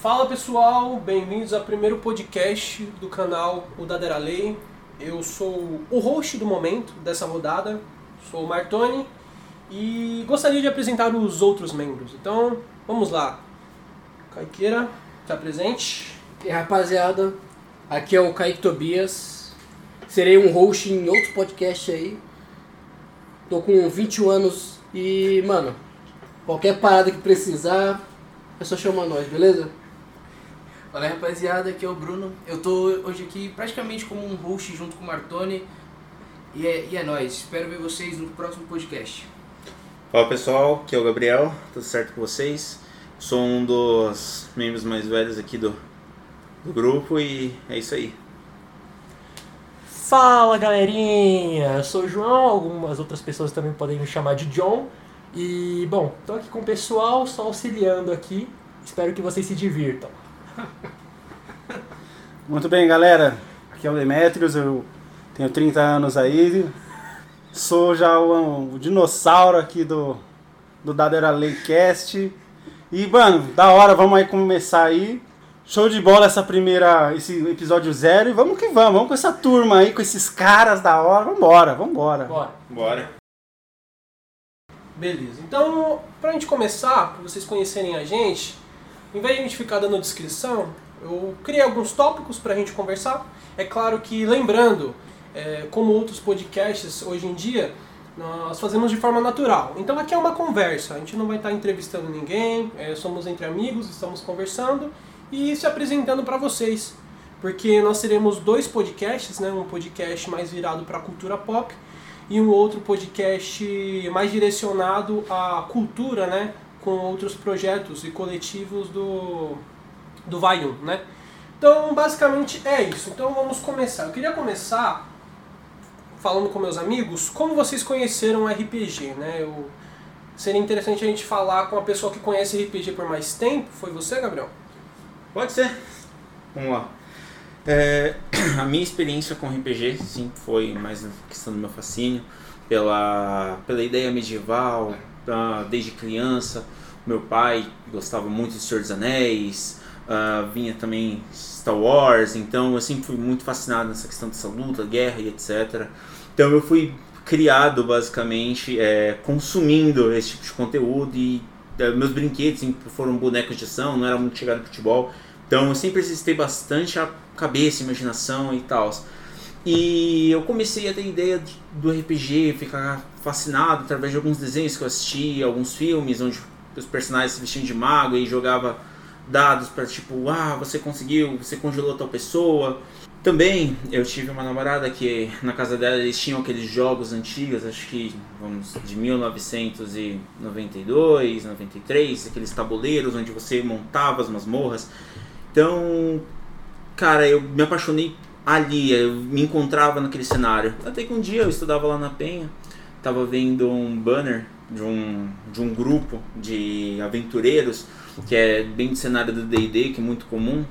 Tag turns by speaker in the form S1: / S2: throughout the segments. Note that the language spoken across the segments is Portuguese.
S1: Fala pessoal, bem-vindos ao primeiro podcast do canal O Dadera Lei. Eu sou o host do momento dessa rodada, sou o Martoni e gostaria de apresentar os outros membros. Então, vamos lá. Caiqueira, está presente?
S2: E rapaziada, aqui é o Kaique Tobias. Serei um host em outro podcast aí. Tô com 21 anos e, mano, qualquer parada que precisar, é só chamar nós, beleza?
S3: Fala aí, rapaziada, aqui é o Bruno. Eu tô hoje aqui praticamente como um host junto com o Martoni. E é, e é nóis. Espero ver vocês no próximo podcast.
S4: Fala pessoal, aqui é o Gabriel, tudo certo com vocês? Sou um dos membros mais velhos aqui do, do grupo e é isso aí.
S5: Fala galerinha, eu sou o João, algumas outras pessoas também podem me chamar de John. E bom, tô aqui com o pessoal, só auxiliando aqui. Espero que vocês se divirtam.
S6: Muito bem, galera. Aqui é o Demetrius, eu tenho 30 anos aí. Sou já o, o dinossauro aqui do, do Dadera Laycast. E, mano, da hora, vamos aí começar aí. Show de bola essa primeira, esse episódio zero. E vamos que vamos, vamos com essa turma aí, com esses caras da hora. Vambora, vambora.
S5: Bora.
S4: Bora.
S1: Beleza. Então, pra gente começar, pra vocês conhecerem a gente, em vez de a gente ficar dando descrição, eu criei alguns tópicos pra gente conversar. É claro que, lembrando, é, como outros podcasts hoje em dia, nós fazemos de forma natural. Então aqui é uma conversa, a gente não vai estar entrevistando ninguém, é, somos entre amigos, estamos conversando e se apresentando para vocês. Porque nós teremos dois podcasts, né? um podcast mais virado para a cultura pop e um outro podcast mais direcionado à cultura, né? Com outros projetos e coletivos do, do Vai 1, né? Então, basicamente é isso. Então, vamos começar. Eu queria começar falando com meus amigos como vocês conheceram RPG, né? Eu, seria interessante a gente falar com uma pessoa que conhece RPG por mais tempo. Foi você, Gabriel?
S4: Pode ser. Vamos lá. É, a minha experiência com RPG, sim, foi mais na questão do meu fascínio, pela, pela ideia medieval, ah, desde criança. Meu pai gostava muito de Senhor dos Anéis, ah, vinha também Star Wars, então eu sempre fui muito fascinado nessa questão dessa luta, guerra e etc. Então eu fui criado basicamente é, consumindo esse tipo de conteúdo e é, meus brinquedos foram bonecos de ação, não era muito chegado no futebol. Então eu sempre exercitei bastante a cabeça, imaginação e tal. E eu comecei a ter ideia de- do RPG, ficar fascinado através de alguns desenhos que eu assisti, alguns filmes onde os personagens se vestiam de mago e jogava dados para tipo, ah, você conseguiu, você congelou tal pessoa. Também eu tive uma namorada que na casa dela eles tinham aqueles jogos antigos, acho que vamos de 1992, 93, aqueles tabuleiros onde você montava as masmorras. Então, cara, eu me apaixonei ali, eu me encontrava naquele cenário. Até que um dia eu estudava lá na Penha, tava vendo um banner de um, de um grupo de aventureiros, que é bem do cenário do D&D, que é muito comum,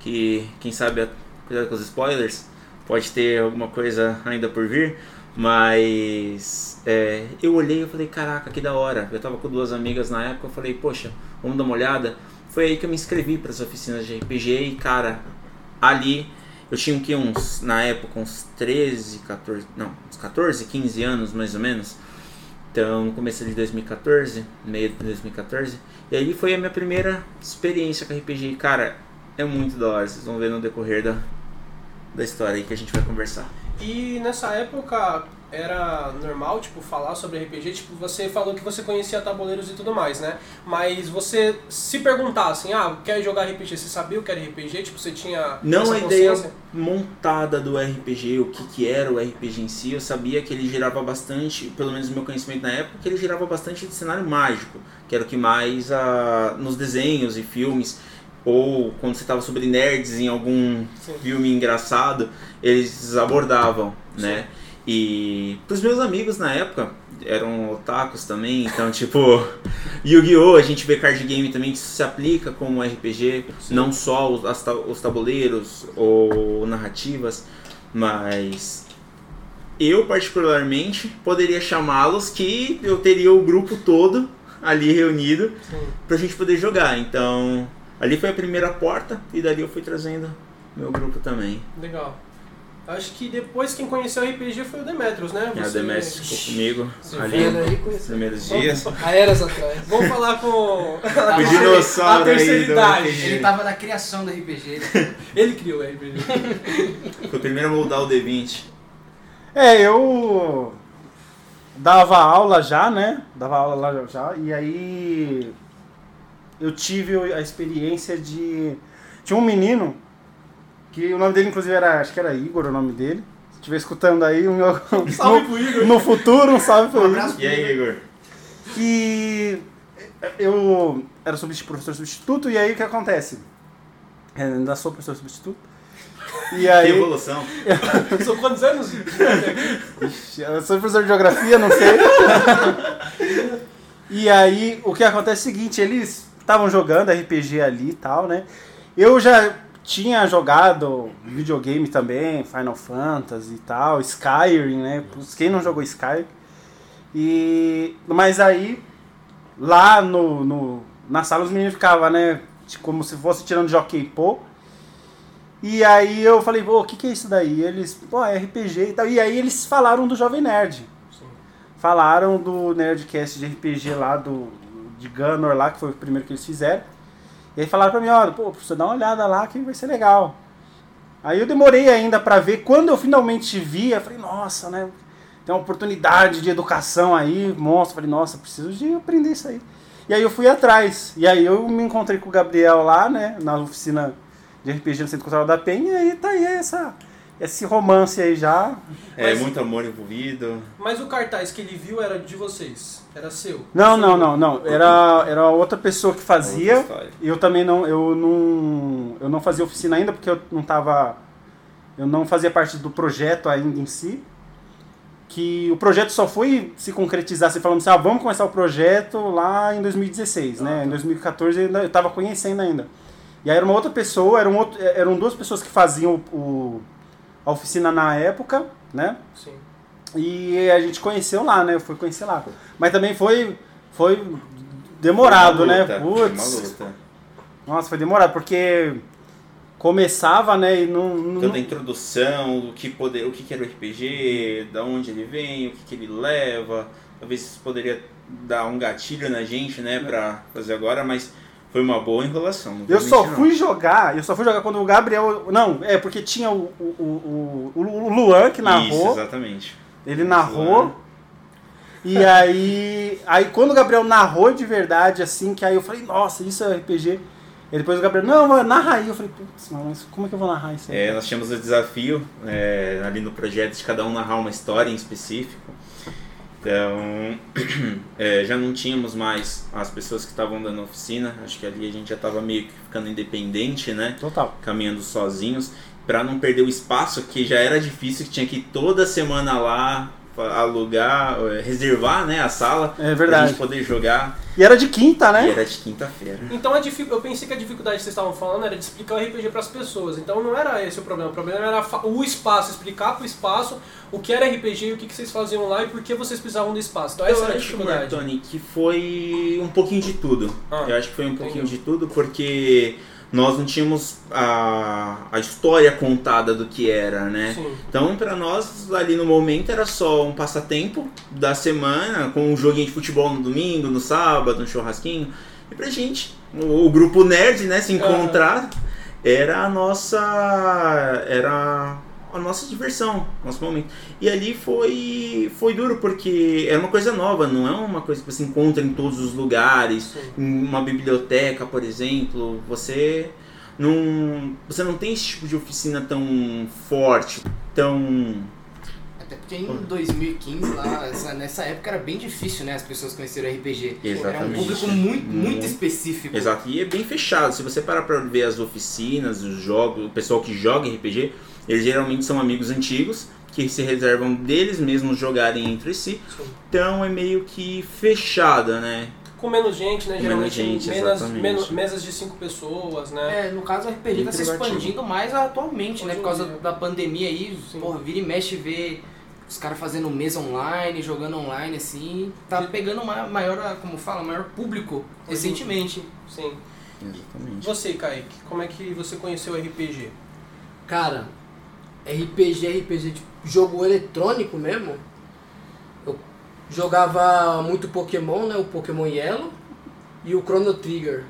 S4: que quem sabe, cuidado com os spoilers, pode ter alguma coisa ainda por vir, mas é, eu olhei e falei, caraca, que da hora. Eu tava com duas amigas na época, eu falei, poxa, vamos dar uma olhada. Foi aí que eu me inscrevi para as oficinas de RPG e, cara, ali eu tinha que, uns, na época, uns 13, 14, não, uns 14, 15 anos mais ou menos. Então, começo de 2014, meio de 2014. E aí foi a minha primeira experiência com RPG. Cara, é muito da hora. Vocês vão ver no decorrer da, da história aí que a gente vai conversar.
S1: E nessa época era normal, tipo, falar sobre RPG, tipo, você falou que você conhecia tabuleiros e tudo mais, né? Mas você se perguntar assim, ah, quer jogar RPG, você sabia o que era RPG? Tipo, você tinha
S4: Não a ideia montada do RPG, o que, que era o RPG em si, eu sabia que ele girava bastante, pelo menos no meu conhecimento na época, que ele girava bastante de cenário mágico, que era o que mais ah, nos desenhos e filmes, ou quando você estava sobre nerds em algum
S1: Sim.
S4: filme engraçado, eles abordavam, né? E pros meus amigos na época, eram otakus também, então tipo, Yu-Gi-Oh! a gente vê card game também que se aplica como RPG, não só os, as os tabuleiros ou narrativas, mas eu particularmente poderia chamá-los que eu teria o grupo todo ali reunido
S1: Sim.
S4: pra gente poder jogar. Então, ali foi a primeira porta e dali eu fui trazendo meu grupo também.
S1: Legal. Acho que depois quem conheceu o RPG foi o Demetrius, né?
S4: E a
S1: Você-
S4: Demetri ficou comigo
S1: Você
S4: ali
S2: Vendo aí,
S4: nos primeiros dias.
S2: Há eras atrás.
S1: Vamos falar com
S4: O dinossauro
S1: a terceira
S4: aí do
S1: idade.
S4: RPG.
S3: Ele tava na criação do RPG.
S1: Ele criou o RPG.
S4: Foi o primeiro a moldar o D20.
S6: É, eu dava aula já, né? Dava aula lá já. E aí eu tive a experiência de. Tinha um menino, que o nome dele inclusive era. Acho que era Igor o nome dele. Se estiver escutando aí, um,
S1: Salve pro Igor.
S6: no futuro, um salve pro
S3: Um
S6: Igor.
S4: E aí, Igor?
S6: E eu era substitu- professor substituto, e aí o que acontece? Eu ainda sou professor substituto. E
S4: Que
S6: aí.
S4: evolução.
S1: São quantos anos?
S6: Ixi, Eu sou professor de geografia, não sei. e aí, o que acontece é o seguinte, eles estavam jogando RPG ali e tal, né? Eu já tinha jogado videogame também, Final Fantasy e tal, Skyrim, né? Quem não jogou Skyrim? E... Mas aí, lá no, no, na sala os meninos ficavam, né? Como se fosse tirando jockey pô. E aí eu falei, pô, o que, que é isso daí? Eles, pô, é RPG e tal. E aí eles falaram do Jovem Nerd. Falaram do Nerdcast de RPG lá, do, de Gunner lá, que foi o primeiro que eles fizeram. E aí falaram pra mim, olha, pô, você dá uma olhada lá que vai ser legal. Aí eu demorei ainda pra ver. Quando eu finalmente vi, eu falei, nossa, né? Tem uma oportunidade de educação aí, monstro. Falei, nossa, preciso de aprender isso aí. E aí eu fui atrás. E aí eu me encontrei com o Gabriel lá, né? Na oficina de RPG no Centro Cultural da Penha. E aí tá aí essa, esse romance aí já.
S4: É,
S1: Mas-
S4: muito amor envolvido.
S1: Mas o cartaz que ele viu era de vocês. Era seu.
S6: Não,
S1: Seu.
S6: não, não, não. Era, era outra pessoa que fazia.
S4: História.
S6: Eu também não, eu não, eu não fazia oficina ainda porque eu não tava, eu não fazia parte do projeto ainda em si. Que o projeto só foi se concretizar, se falando assim, ah, vamos começar o projeto lá em 2016, né? Em 2014 eu ainda- eu tava conhecendo ainda. E aí era uma outra pessoa, eram, outro, eram duas pessoas que faziam o, o- a oficina na época, né?
S1: Sim.
S6: E a gente conheceu lá, né? Eu fui conhecer lá. Mas também foi, foi demorado,
S4: Uma
S6: né?
S4: luta, Uma
S6: Putz.
S4: luta.
S6: Nossa, foi demorado, porque começava, né? E não. não-
S4: Toda a introdução, do que poder, o que que era o RPG, da onde ele vem, o que que ele leva. Talvez isso poderia dar um gatilho na gente, né, pra fazer agora, mas foi uma boa enrolação. não
S6: eu só
S4: mentir, não.
S6: fui jogar, eu só fui jogar quando o Gabriel. Não, é porque tinha o, o, o, o, Luan que
S4: Isso,
S6: narrou.
S4: exatamente.
S6: Ele narrou. E aí, aí quando o Gabriel narrou de verdade, assim, que aí eu falei, nossa, isso é RPG. E depois o Gabriel, não, mano, narra aí. Eu falei, putz, mas como é que eu vou narrar isso aí?
S4: É, nós tínhamos o desafio é, ali no projeto de cada um narrar uma história em específico. Então, é, já não tínhamos mais as pessoas que estavam dando oficina. Acho que ali a gente já estava meio que ficando independente, né?
S6: Total.
S4: Caminhando sozinhos. Para não perder o espaço, que já era difícil, que tinha que ir toda semana lá alugar, é, reservar né, a sala.
S6: É
S4: Pra
S6: verdade.
S4: gente poder jogar.
S6: E era de quinta, né?
S4: E era de quinta-feira.
S1: Então a dific- eu pensei que a dificuldade que vocês estavam falando era de explicar o RPG para as pessoas. Então não era esse o problema. O problema era o espaço, explicar para o espaço o que era RPG e o que, que vocês faziam lá e por que vocês precisavam do espaço. Então essa
S4: Eu
S1: era a
S4: acho,
S1: dificuldade.
S4: Martoni, que foi um pouquinho de tudo.
S1: Ah,
S4: eu acho que foi um pouquinho
S1: entendeu.
S4: de tudo, porque nós não tínhamos a, a história contada do que era, né?
S1: Sim.
S4: Então, pra nós, ali no momento, era só um passatempo da semana, com um joguinho de futebol no domingo, no sábado, um churrasquinho. E pra gente, o, o grupo nerd, né, se encontrar, era a nossa. Era a nossa diversão, nosso momento. E ali foi, foi duro, porque era uma coisa nova, não é uma coisa que você encontra em todos os lugares, em uma biblioteca, por exemplo. Você não, você não tem esse tipo de oficina tão forte, tão
S3: Até porque em 2015, lá, essa- nessa época era bem difícil, né? As pessoas conhecerem o RPG. Era um
S4: Exatamente.
S3: público muito, muito
S4: Muito.
S3: específico.
S4: Exato, e é bem fechado. Se você parar pra ver as oficinas, os jogos, o pessoal que joga RPG, eles geralmente são amigos antigos que se reservam deles mesmos jogarem entre si.
S1: Sim.
S4: Então é meio que fechada, né?
S1: Com menos gente, né?
S4: Com
S1: Geralmente
S4: menos gente,
S1: menos, menos- mesas de cinco pessoas, né?
S3: É, no caso o RPG tá se expandindo mais atualmente, né?
S1: Hoje
S3: Por causa
S1: dia.
S3: da pandemia aí,
S1: Sim.
S3: porra, vira e mexe vê os caras fazendo mesa online, jogando online, assim. Tá pegando maior, como fala, maior público
S1: Hoje em
S3: recentemente.
S1: Sim.
S4: Exatamente.
S1: Você, Kaique, como é que você conheceu o RPG?
S2: Cara, RPG, RPG de jogo eletrônico mesmo. Eu jogava muito Pokémon, né? O Pokémon Yellow e o Chrono Trigger.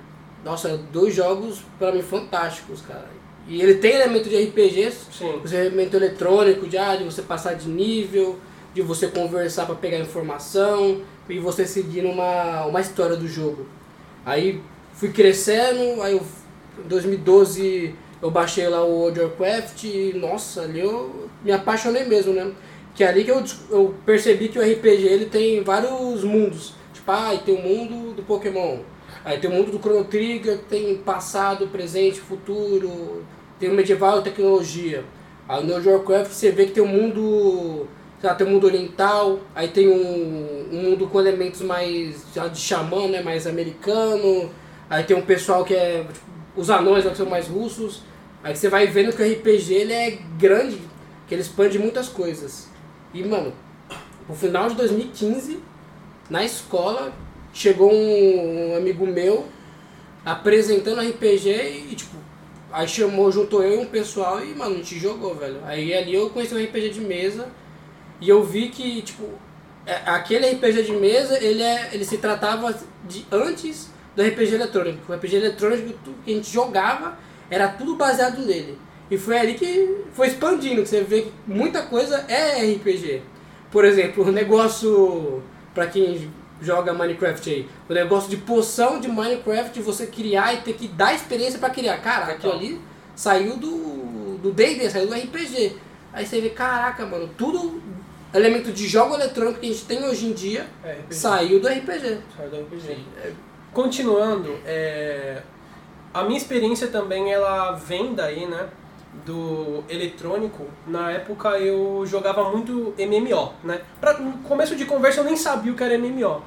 S2: Nossa, dois jogos pra mim fantásticos, cara. E ele tem elemento de RPG,
S1: Sim.
S2: elemento eletrônico, de, ah, de você passar de nível, de você conversar pra pegar informação e você seguir uma, uma história do jogo. Aí fui crescendo, aí eu, em 2012 eu baixei lá o World Warcraft e nossa, ali eu me apaixonei mesmo, né? Que é ali que eu, eu percebi que o RPG ele tem vários mundos. Tipo, ah, tem o mundo do Pokémon. Aí tem o mundo do Chrono Trigger, tem passado, presente, futuro, tem o medieval tecnologia. Aí no Warcraft você vê que tem um mundo, lá, tem um mundo oriental, aí tem um, um mundo com elementos mais lá, de xamã, né, mais americano. Aí tem um pessoal que é, tipo, os anões são mais russos. Aí você vai vendo que o RPG ele é grande, que ele expande muitas coisas. E, mano, no final de 2015, na escola, chegou um, um amigo meu apresentando RPG e, tipo, aí chamou, juntou eu e um pessoal e, mano, a gente jogou, velho. Aí ali eu conheci o RPG de mesa e eu vi que, tipo, é- aquele RPG de mesa, ele, é, ele se tratava de antes do RPG eletrônico. O RPG eletrônico que a gente jogava era tudo baseado nele. E foi ali que foi expandindo, que você vê que muita coisa é RPG. Por exemplo, o negócio, pra quem joga Minecraft aí, o negócio de poção de Minecraft, você criar e ter que dar experiência pra criar. Cara, aquilo ali saiu do do D&D, saiu do RPG. Aí você vê, caraca, mano, tudo elemento de jogo eletrônico que a gente tem hoje em dia
S1: É,
S2: saiu do RPG.
S1: Saiu do RPG. É, Continuando, é, a minha experiência também ela vem daí, né? Do eletrônico. Na época eu jogava muito MMO, né? Pra, no começo de conversa eu nem sabia o que era MMO.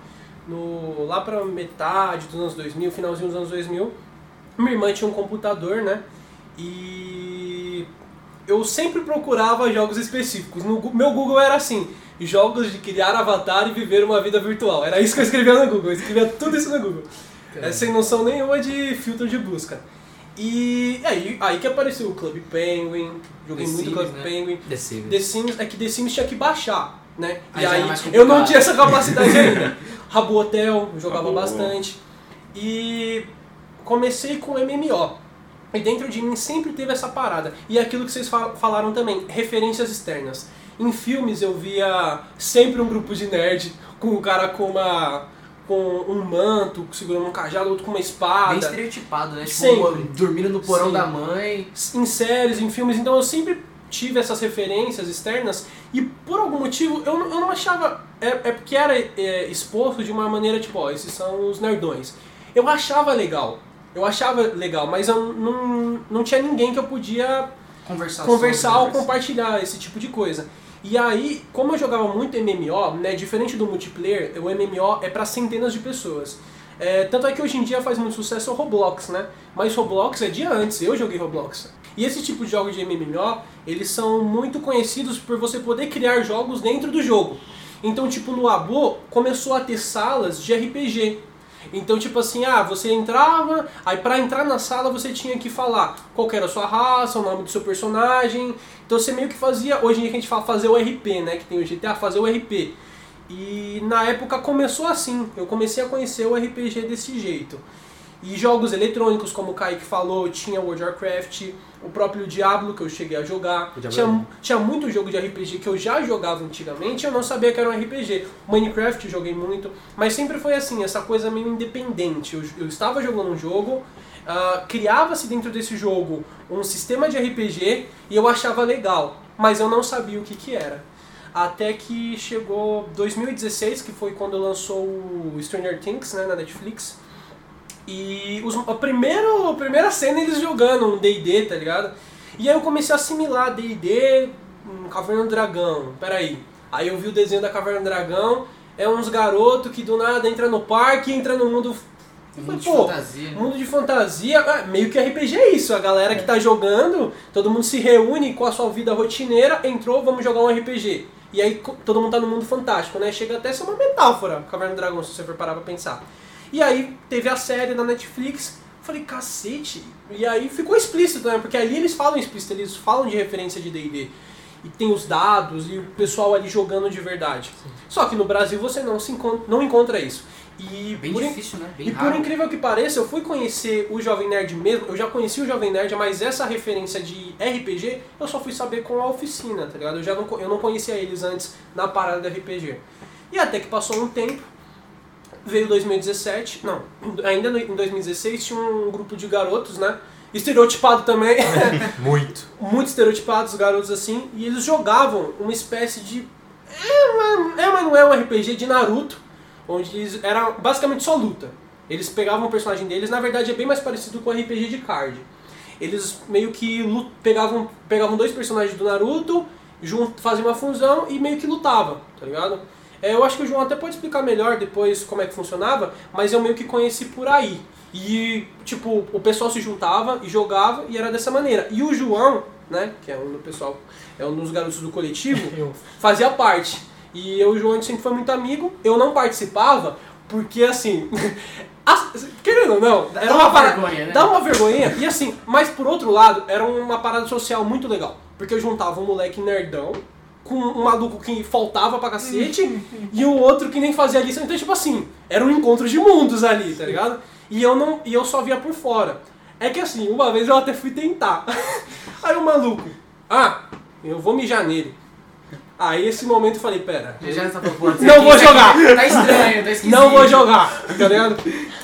S1: No, lá pra metade dos anos 2000, finalzinho dos anos 2000, minha irmã tinha um computador, né? E eu sempre procurava jogos específicos. No meu Google era assim: jogos de criar avatar e viver uma vida virtual. Era isso que eu escrevia no Google. Eu escrevia tudo isso no Google. É, sem noção nenhuma de filtro de busca. E aí, aí que apareceu o Club Penguin, joguei
S3: The
S1: muito
S3: Sims,
S1: Club
S3: né?
S1: Penguin.
S3: The Sims.
S1: The Sims, é que The Sims tinha que baixar, né?
S3: Aí
S1: e
S3: já
S1: aí
S3: era mais
S1: eu não tinha essa capacidade ainda. Rabo Hotel, eu jogava
S4: Rabo.
S1: bastante. E comecei com MMO. E dentro de mim sempre teve essa parada. E é aquilo que vocês fal- falaram também, referências externas. Em filmes eu via sempre um grupo de nerd com um cara com uma com um manto, segurando um cajado, outro com uma
S3: Bem
S1: espada.
S3: estereotipado, né? Tipo,
S1: Sempre.
S3: dormindo no porão
S1: Sim.
S3: da mãe.
S1: em séries, em filmes, então eu sempre tive essas referências externas e por algum motivo eu, não- eu não achava. É, é porque era é, exposto de uma maneira tipo, ó, esses são os nerdões. Eu achava legal, eu achava legal, mas eu não, não tinha ninguém que eu podia
S3: Conversar
S1: conversar ou compartilhar esse tipo de coisa. E aí, como eu jogava muito MMO, né, diferente do multiplayer, o MMO é para centenas de pessoas. É, tanto é que hoje em dia faz muito sucesso o Roblox, né? Mas Roblox é de antes, eu joguei Roblox. E esse tipo de jogos de MMO, eles são muito conhecidos por você poder criar jogos dentro do jogo. Então, tipo, no Abo começou a ter salas de RPG. Então, tipo assim, ah, você entrava, aí pra entrar na sala você tinha que falar qual era a sua raça, o nome do seu personagem. Então você meio que fazia, hoje em dia a gente fala fazer o RP, né? Que tem o GTA, fazer o RP. E na época começou assim, eu comecei a conhecer o RPG desse jeito. E jogos eletrônicos, como o Kaique falou, tinha World of Warcraft, o próprio Diablo que eu cheguei a jogar.
S2: Diablo é
S1: Tinha, tinha muito jogo de RPG que eu já jogava antigamente e eu não sabia que era um RPG. Minecraft eu joguei muito, mas sempre foi assim, essa coisa meio independente. Eu, eu estava jogando um jogo, ah, criava-se dentro desse jogo um sistema de RPG e eu achava legal, mas eu não sabia o que, que era. Até que chegou 2016, que foi quando lançou o Stranger Things né, na Netflix. E os, a, primeiro, a primeira cena eles jogando um D&D, tá ligado? E aí eu comecei a assimilar D&D, um Caverna do Dragão, peraí. Aí eu vi o desenho da Caverna do Dragão, é uns garotos que do nada entra no parque e entra no mundo...
S3: Mundo de
S1: pô,
S3: fantasia. né?
S1: mundo de fantasia, é, meio que RPG é isso, a galera que tá jogando, todo mundo se reúne com a sua vida rotineira, entrou, vamos jogar um RPG. E aí todo mundo tá no mundo fantástico, né? Chega até a ser uma metáfora, Caverna do Dragão, se você for parar pra pensar. E aí teve a série na Netflix, Falei, cacete. E aí ficou explícito, né? Porque ali eles falam explícito, eles falam de referência de D&D. E tem os dados e o pessoal ali jogando de verdade. Só que no Brasil você não, se encon- não encontra isso. E
S3: Bem
S1: por
S3: difícil, né? Bem
S1: e por
S3: raro.
S1: incrível que pareça, eu fui conhecer o Jovem Nerd mesmo, eu já conheci o Jovem Nerd, mas essa referência de RPG eu só fui saber com a oficina, tá ligado? Eu já não, eu não conhecia eles antes na parada do RPG. E até que passou um tempo, veio 2017, não, ainda no- em 2016 tinha um grupo de garotos, né? Estereotipado também,
S5: Muito.
S1: muito estereotipados, garotos assim, e eles jogavam uma espécie de. É, é, mas não é um RPG de Naruto, onde eles era basicamente só luta. Eles pegavam o personagem deles, na verdade é bem mais parecido com RPG de card. Eles meio que lu- pegavam, pegavam dois personagens do Naruto, junto, faziam uma fusão e meio que lutavam, tá ligado? É, eu acho que o João até pode explicar melhor depois como é que funcionava, mas eu meio que conheci por aí. E, tipo, o pessoal se juntava e jogava e era dessa maneira. E o João, né, que é um do pessoal, é um dos garotos do coletivo, fazia parte. E eu e o João a gente sempre foi muito amigo. Eu não participava porque, assim, as- querendo ou não, era
S3: Dá
S1: uma,
S3: uma
S1: parada-
S3: vergonha, né?
S1: Dá uma vergonha. E assim, mas por outro lado, era uma parada social muito legal. Porque eu juntava um moleque nerdão com um maluco que faltava pra cacete e o outro que nem fazia lição. Então, tipo assim, era um encontro de mundos ali, tá ligado? E eu, não, e eu só via por fora. É que assim, uma vez eu até fui tentar. Aí o maluco, ah, eu vou mijar nele. Aí esse momento eu falei, pera,
S3: Já essa proposta.
S1: Não vou jogar.
S3: Tá estranho, tá esquisito.
S1: não vou jogar, tá ligado?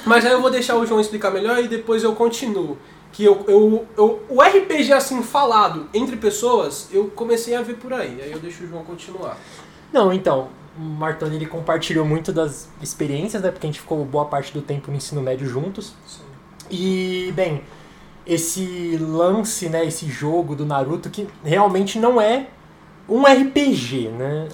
S1: Mas aí eu vou deixar o João explicar melhor e depois eu continuo. Que eu, eu, eu, o RPG assim falado entre pessoas, eu comecei a ver por aí. Aí eu deixo o João continuar.
S5: Não, então, o Martoni ele compartilhou muito das experiências, né? Porque a gente ficou boa parte do tempo no ensino médio juntos. E, bem, esse lance, né? Esse jogo do Naruto que realmente não é um RPG, né?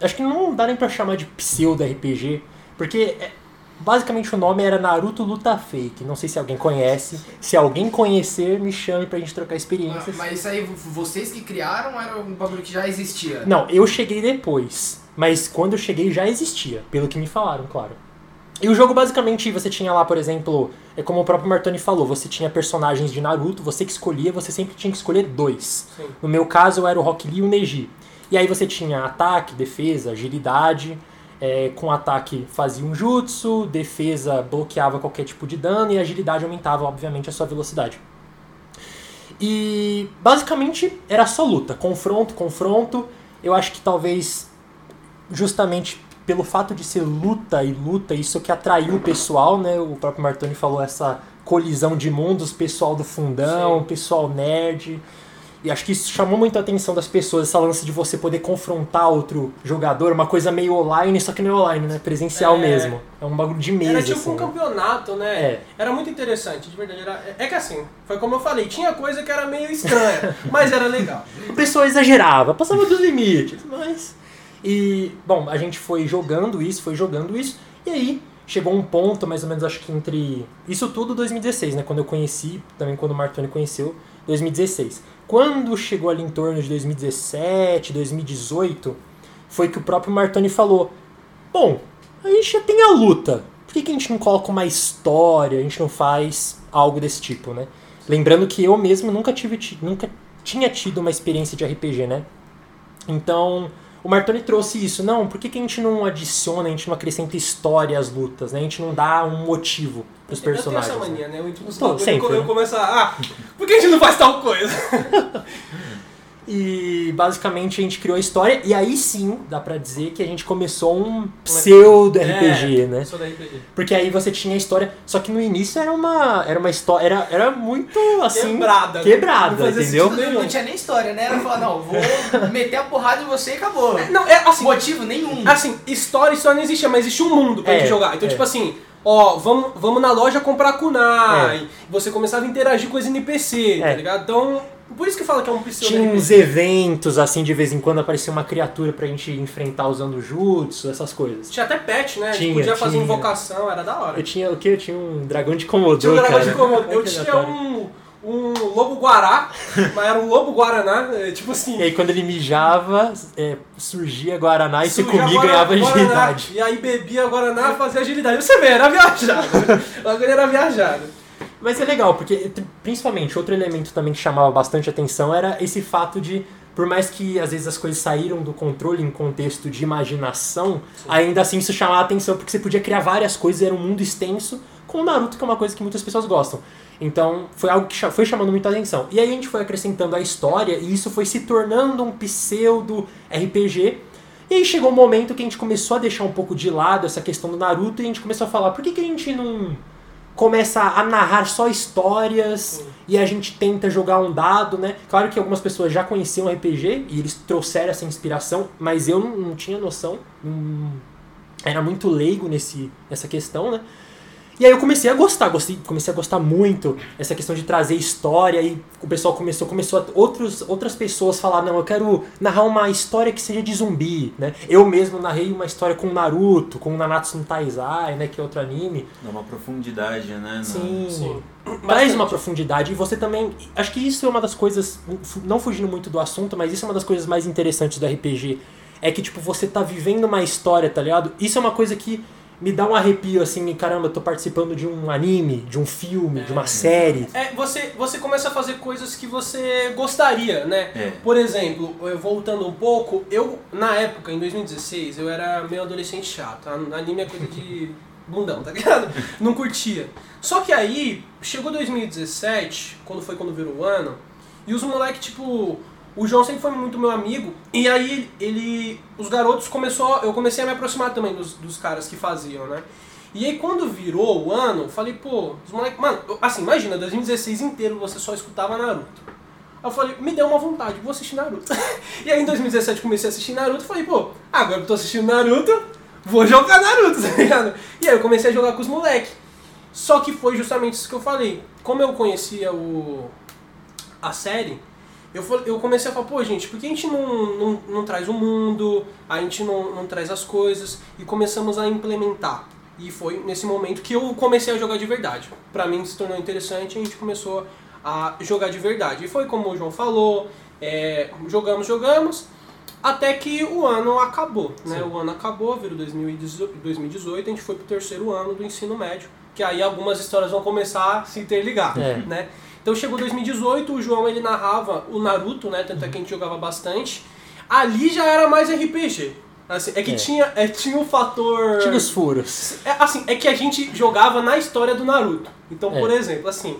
S5: Acho que não dá nem pra chamar de pseudo-RPG, porque é- basicamente o nome era Naruto Luta Fake. Não sei se alguém conhece. Se alguém conhecer, me chame pra gente trocar experiências.
S3: Mas isso aí, vocês que criaram ou era um bagulho que já existia?
S5: Não, eu cheguei depois. Mas quando eu cheguei já existia, pelo que me falaram, claro. E o jogo basicamente você tinha lá, por exemplo, é como o próprio Martoni falou, você tinha personagens de Naruto, você que escolhia, você sempre tinha que escolher dois.
S1: Sim.
S5: No meu caso eu era o Rock Lee e o Neji. E aí você tinha ataque, defesa, agilidade. É, com ataque fazia um jutsu, defesa bloqueava qualquer tipo de dano e agilidade aumentava, obviamente, a sua velocidade. E basicamente era só luta, confronto, confronto. Eu acho que talvez justamente pelo fato de ser luta e luta, isso que atraiu o pessoal, né? O próprio Martoni falou essa colisão de mundos, pessoal do fundão,
S1: Sim.
S5: pessoal nerd. E acho que isso chamou muito a atenção das pessoas, essa lance de você poder confrontar outro jogador, uma coisa meio online, só que não é online, né? Presencial
S1: É.
S5: mesmo. É um bagulho de mesa.
S1: Era tipo
S5: assim,
S1: um
S5: né?
S1: campeonato, né?
S5: É.
S1: Era muito interessante, de verdade. Era, é que assim, foi como eu falei, tinha coisa que era meio estranha, mas era legal.
S5: O pessoal exagerava, passava dos limites, mas. E, bom, a gente foi jogando isso, foi jogando isso, e aí chegou um ponto, mais ou menos, acho que entre. Isso tudo 2016, né? Quando eu conheci, também quando o Martoni conheceu, 2016. Quando chegou ali em torno de 2017, 2018, foi que o próprio Martoni falou: Bom, a gente já tem a luta, por que, que a gente não coloca uma história, a gente não faz algo desse tipo, né? Lembrando que eu mesmo nunca tive ti- nunca tinha tido uma experiência de RPG, né? Então, o Martoni trouxe isso. Não, por que, que a gente não adiciona, a gente não acrescenta história às lutas, né? A gente não dá um motivo pros personagens.
S1: Eu tenho essa
S5: né?
S1: mania, né? Eu, tipo, eu,
S5: sempre,
S1: eu, eu
S5: né?
S1: começo a. Ah, por que a gente não faz tal coisa?
S5: E basicamente a gente criou a história, e aí sim dá pra dizer que a gente começou um pseudo RPG,
S1: É,
S5: né?
S1: RPG.
S5: Porque aí você tinha a história. Só que no início era uma. Era uma história. Era, era muito assim.
S1: Quebrada.
S5: Quebrada,
S1: Não
S5: entendeu?
S3: Não, não tinha nem história, né? Era falar, não, vou meter a porrada em você e acabou.
S1: Não, é assim,
S3: Motivo nenhum.
S1: Assim, história, história não existia, mas existia um mundo pra
S5: É,
S1: gente jogar. Então,
S5: é.
S1: tipo assim, ó, vamos, vamos na loja comprar kunai. Você começava a interagir com os NPC, tá
S5: É.
S1: ligado? Então, por isso que fala que é um pseudo
S5: Tinha uns eventos, assim, de vez em quando aparecia uma criatura pra gente enfrentar usando jutsu, essas coisas.
S1: Tinha até pet, né?
S5: Tinha,
S1: Podia fazer
S5: tinha.
S1: invocação, era da hora.
S5: Eu tinha o que? Eu tinha um dragão de Komodo.
S1: Tinha um dragão
S5: cara.
S1: de Komodo. Eu tinha um, um lobo guará, mas era um lobo guaraná, é, tipo assim.
S5: E aí quando ele mijava, é, surgia Guaraná e
S1: Surgia
S5: comia e ganhava
S1: Guaraná,
S5: agilidade.
S1: E aí bebia Guaraná e fazia agilidade. Você vê, era viajado. O era viajado.
S5: Mas é legal, porque principalmente outro elemento também que chamava bastante atenção era esse fato de, por mais que às vezes as coisas saíram do controle em contexto de imaginação, ainda assim isso chamava atenção porque você podia criar várias coisas, era um mundo extenso, com o Naruto, que é uma coisa que muitas pessoas gostam. Então foi algo que foi chamando muita atenção. E aí a gente foi acrescentando a história e isso foi se tornando um pseudo RPG. E aí chegou um momento que a gente começou a deixar um pouco de lado essa questão do Naruto e a gente começou a falar, por que, que a gente não começa a narrar só histórias e a gente tenta jogar um dado, né? Claro que algumas pessoas já conheciam RPG e eles trouxeram essa inspiração, mas eu não, não tinha noção, não- era muito leigo nesse, nessa questão, né? E aí eu comecei a gostar, gostei, comecei a gostar muito essa questão de trazer história e o pessoal começou, começou a, outros, outras pessoas falar, não, eu quero narrar uma história que seja de zumbi, né? Eu mesmo narrei uma história com Naruto, com Nanatsu no Taizai, né, que é outro anime.
S4: Dá uma profundidade, né? no-
S5: Sim,
S1: Sim.
S5: traz uma profundidade e você também, acho que isso é uma das coisas, não fugindo muito do assunto, mas isso é uma das coisas mais interessantes do RPG, é que tipo você tá vivendo uma história, tá ligado? Isso é uma coisa que me dá um arrepio assim, caramba, eu tô participando de um anime, de um filme, de uma série.
S1: É, você, você começa a fazer coisas que você gostaria, né?
S4: É.
S1: Por exemplo, eu- voltando um pouco, eu, na época, em 2016, eu era meio adolescente chato. Anime é coisa de bundão, tá ligado? Não curtia. Só que aí, chegou 2017, quando foi quando virou o ano, e os moleques, tipo... O João sempre foi muito meu amigo, e aí ele... Os garotos começou... Eu comecei a me aproximar também dos, dos caras que faziam, né? E aí quando virou o ano, eu falei, pô, os moleques. Mano, assim, imagina, 2016 inteiro você só escutava Naruto. Aí eu falei, me deu uma vontade, vou assistir Naruto. e aí em 2017 comecei a assistir Naruto falei, pô, agora que eu tô assistindo Naruto, vou jogar Naruto, tá ligado? E aí eu comecei a jogar com os moleques. Só que foi justamente isso que eu falei. Como eu conhecia o a série, eu, fal- eu comecei a falar, pô, gente, por que a gente não, não, não traz o mundo, a gente não, não traz as coisas, e começamos a implementar. E foi nesse momento que eu comecei a jogar de verdade. Pra mim se tornou interessante e a gente começou a jogar de verdade. E foi como o João falou, é, jogamos, jogamos, até que o ano acabou, né? O ano acabou, virou 2018, 2018, a gente foi pro terceiro ano do ensino médio, que aí algumas histórias vão começar a se interligar,
S5: É.
S1: né? Então chegou 2018, o João ele narrava o Naruto, né? Tanto é que a gente jogava bastante. Ali já era mais RPG. Assim, é que
S5: É.
S1: tinha, é, tinha o fator.
S5: Tinha os furos.
S1: É, assim, é que a gente jogava na história do Naruto. Então,
S5: É.
S1: por exemplo, assim,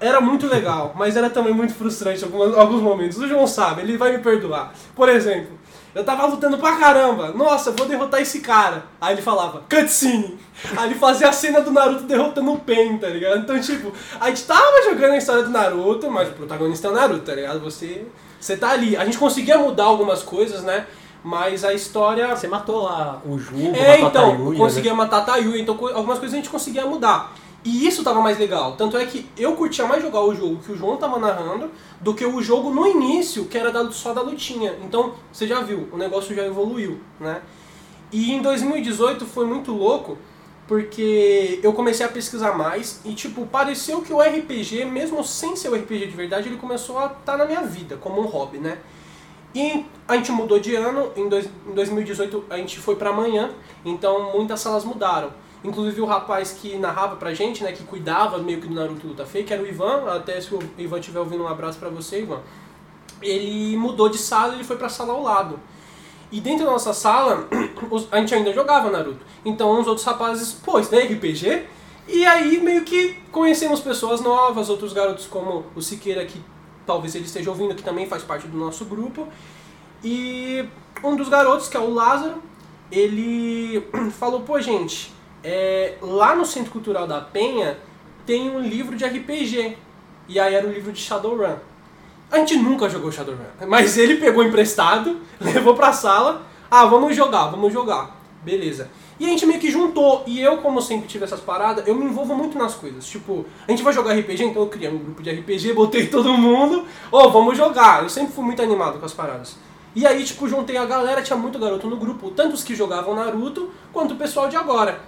S1: era muito legal, mas era também muito frustrante em alguns momentos. O João sabe, ele vai me perdoar. Por exemplo, eu tava lutando pra caramba. Nossa, eu vou derrotar esse cara. Aí ele falava, cutscene. Aí ele fazia a cena do Naruto derrotando o Pen, tá ligado? Então, tipo, a gente tava jogando a história do Naruto, mas o protagonista é o Naruto, tá ligado? Você, você tá ali. A gente conseguia mudar algumas coisas, né? Mas a história
S5: Você matou lá o Jugo,
S1: é, então,
S5: Tayuya,
S1: conseguia matar a Tayuya, então algumas coisas a gente conseguia mudar. E isso tava mais legal. Tanto é que eu curtia mais jogar o jogo que o João tava narrando do que o jogo no início, que era só da lutinha. Então, você já viu, o negócio já evoluiu, né? E em 2018 foi muito louco, porque eu comecei a pesquisar mais e, tipo, pareceu que o RPG, mesmo sem ser o RPG de verdade, ele começou a estar na minha vida, como um hobby, né? E a gente mudou de ano, em, em 2018 a gente foi pra amanhã, então muitas salas mudaram. Inclusive o rapaz que narrava pra gente, né, que cuidava meio que do Naruto Luta que era o Ivan, até se o Ivan estiver ouvindo um abraço pra você, Ivan. Ele mudou de sala, ele foi pra sala ao lado. E dentro da nossa sala, a gente ainda jogava Naruto. Então uns outros rapazes, pô, isso não é RPG? E aí meio que conhecemos pessoas novas, outros garotos como o Siqueira, que talvez ele esteja ouvindo, que também faz parte do nosso grupo. E um dos garotos, que é o Lázaro, ele falou, pô gente, é, lá no Centro Cultural da Penha tem um livro de RPG. E aí era o livro de Shadowrun. A gente nunca jogou Shadowrun, mas ele pegou emprestado, levou pra sala, ah, vamos jogar, vamos jogar. Beleza. E a gente meio que juntou, e eu, como sempre tive essas paradas, eu me envolvo muito nas coisas. Tipo, a gente vai jogar RPG, então eu criei um grupo de RPG, botei todo mundo, ô, vamos jogar. Eu sempre fui muito animado com as paradas. E aí, tipo, juntei a galera, tinha muito garoto no grupo, tanto os que jogavam Naruto, quanto o pessoal de agora.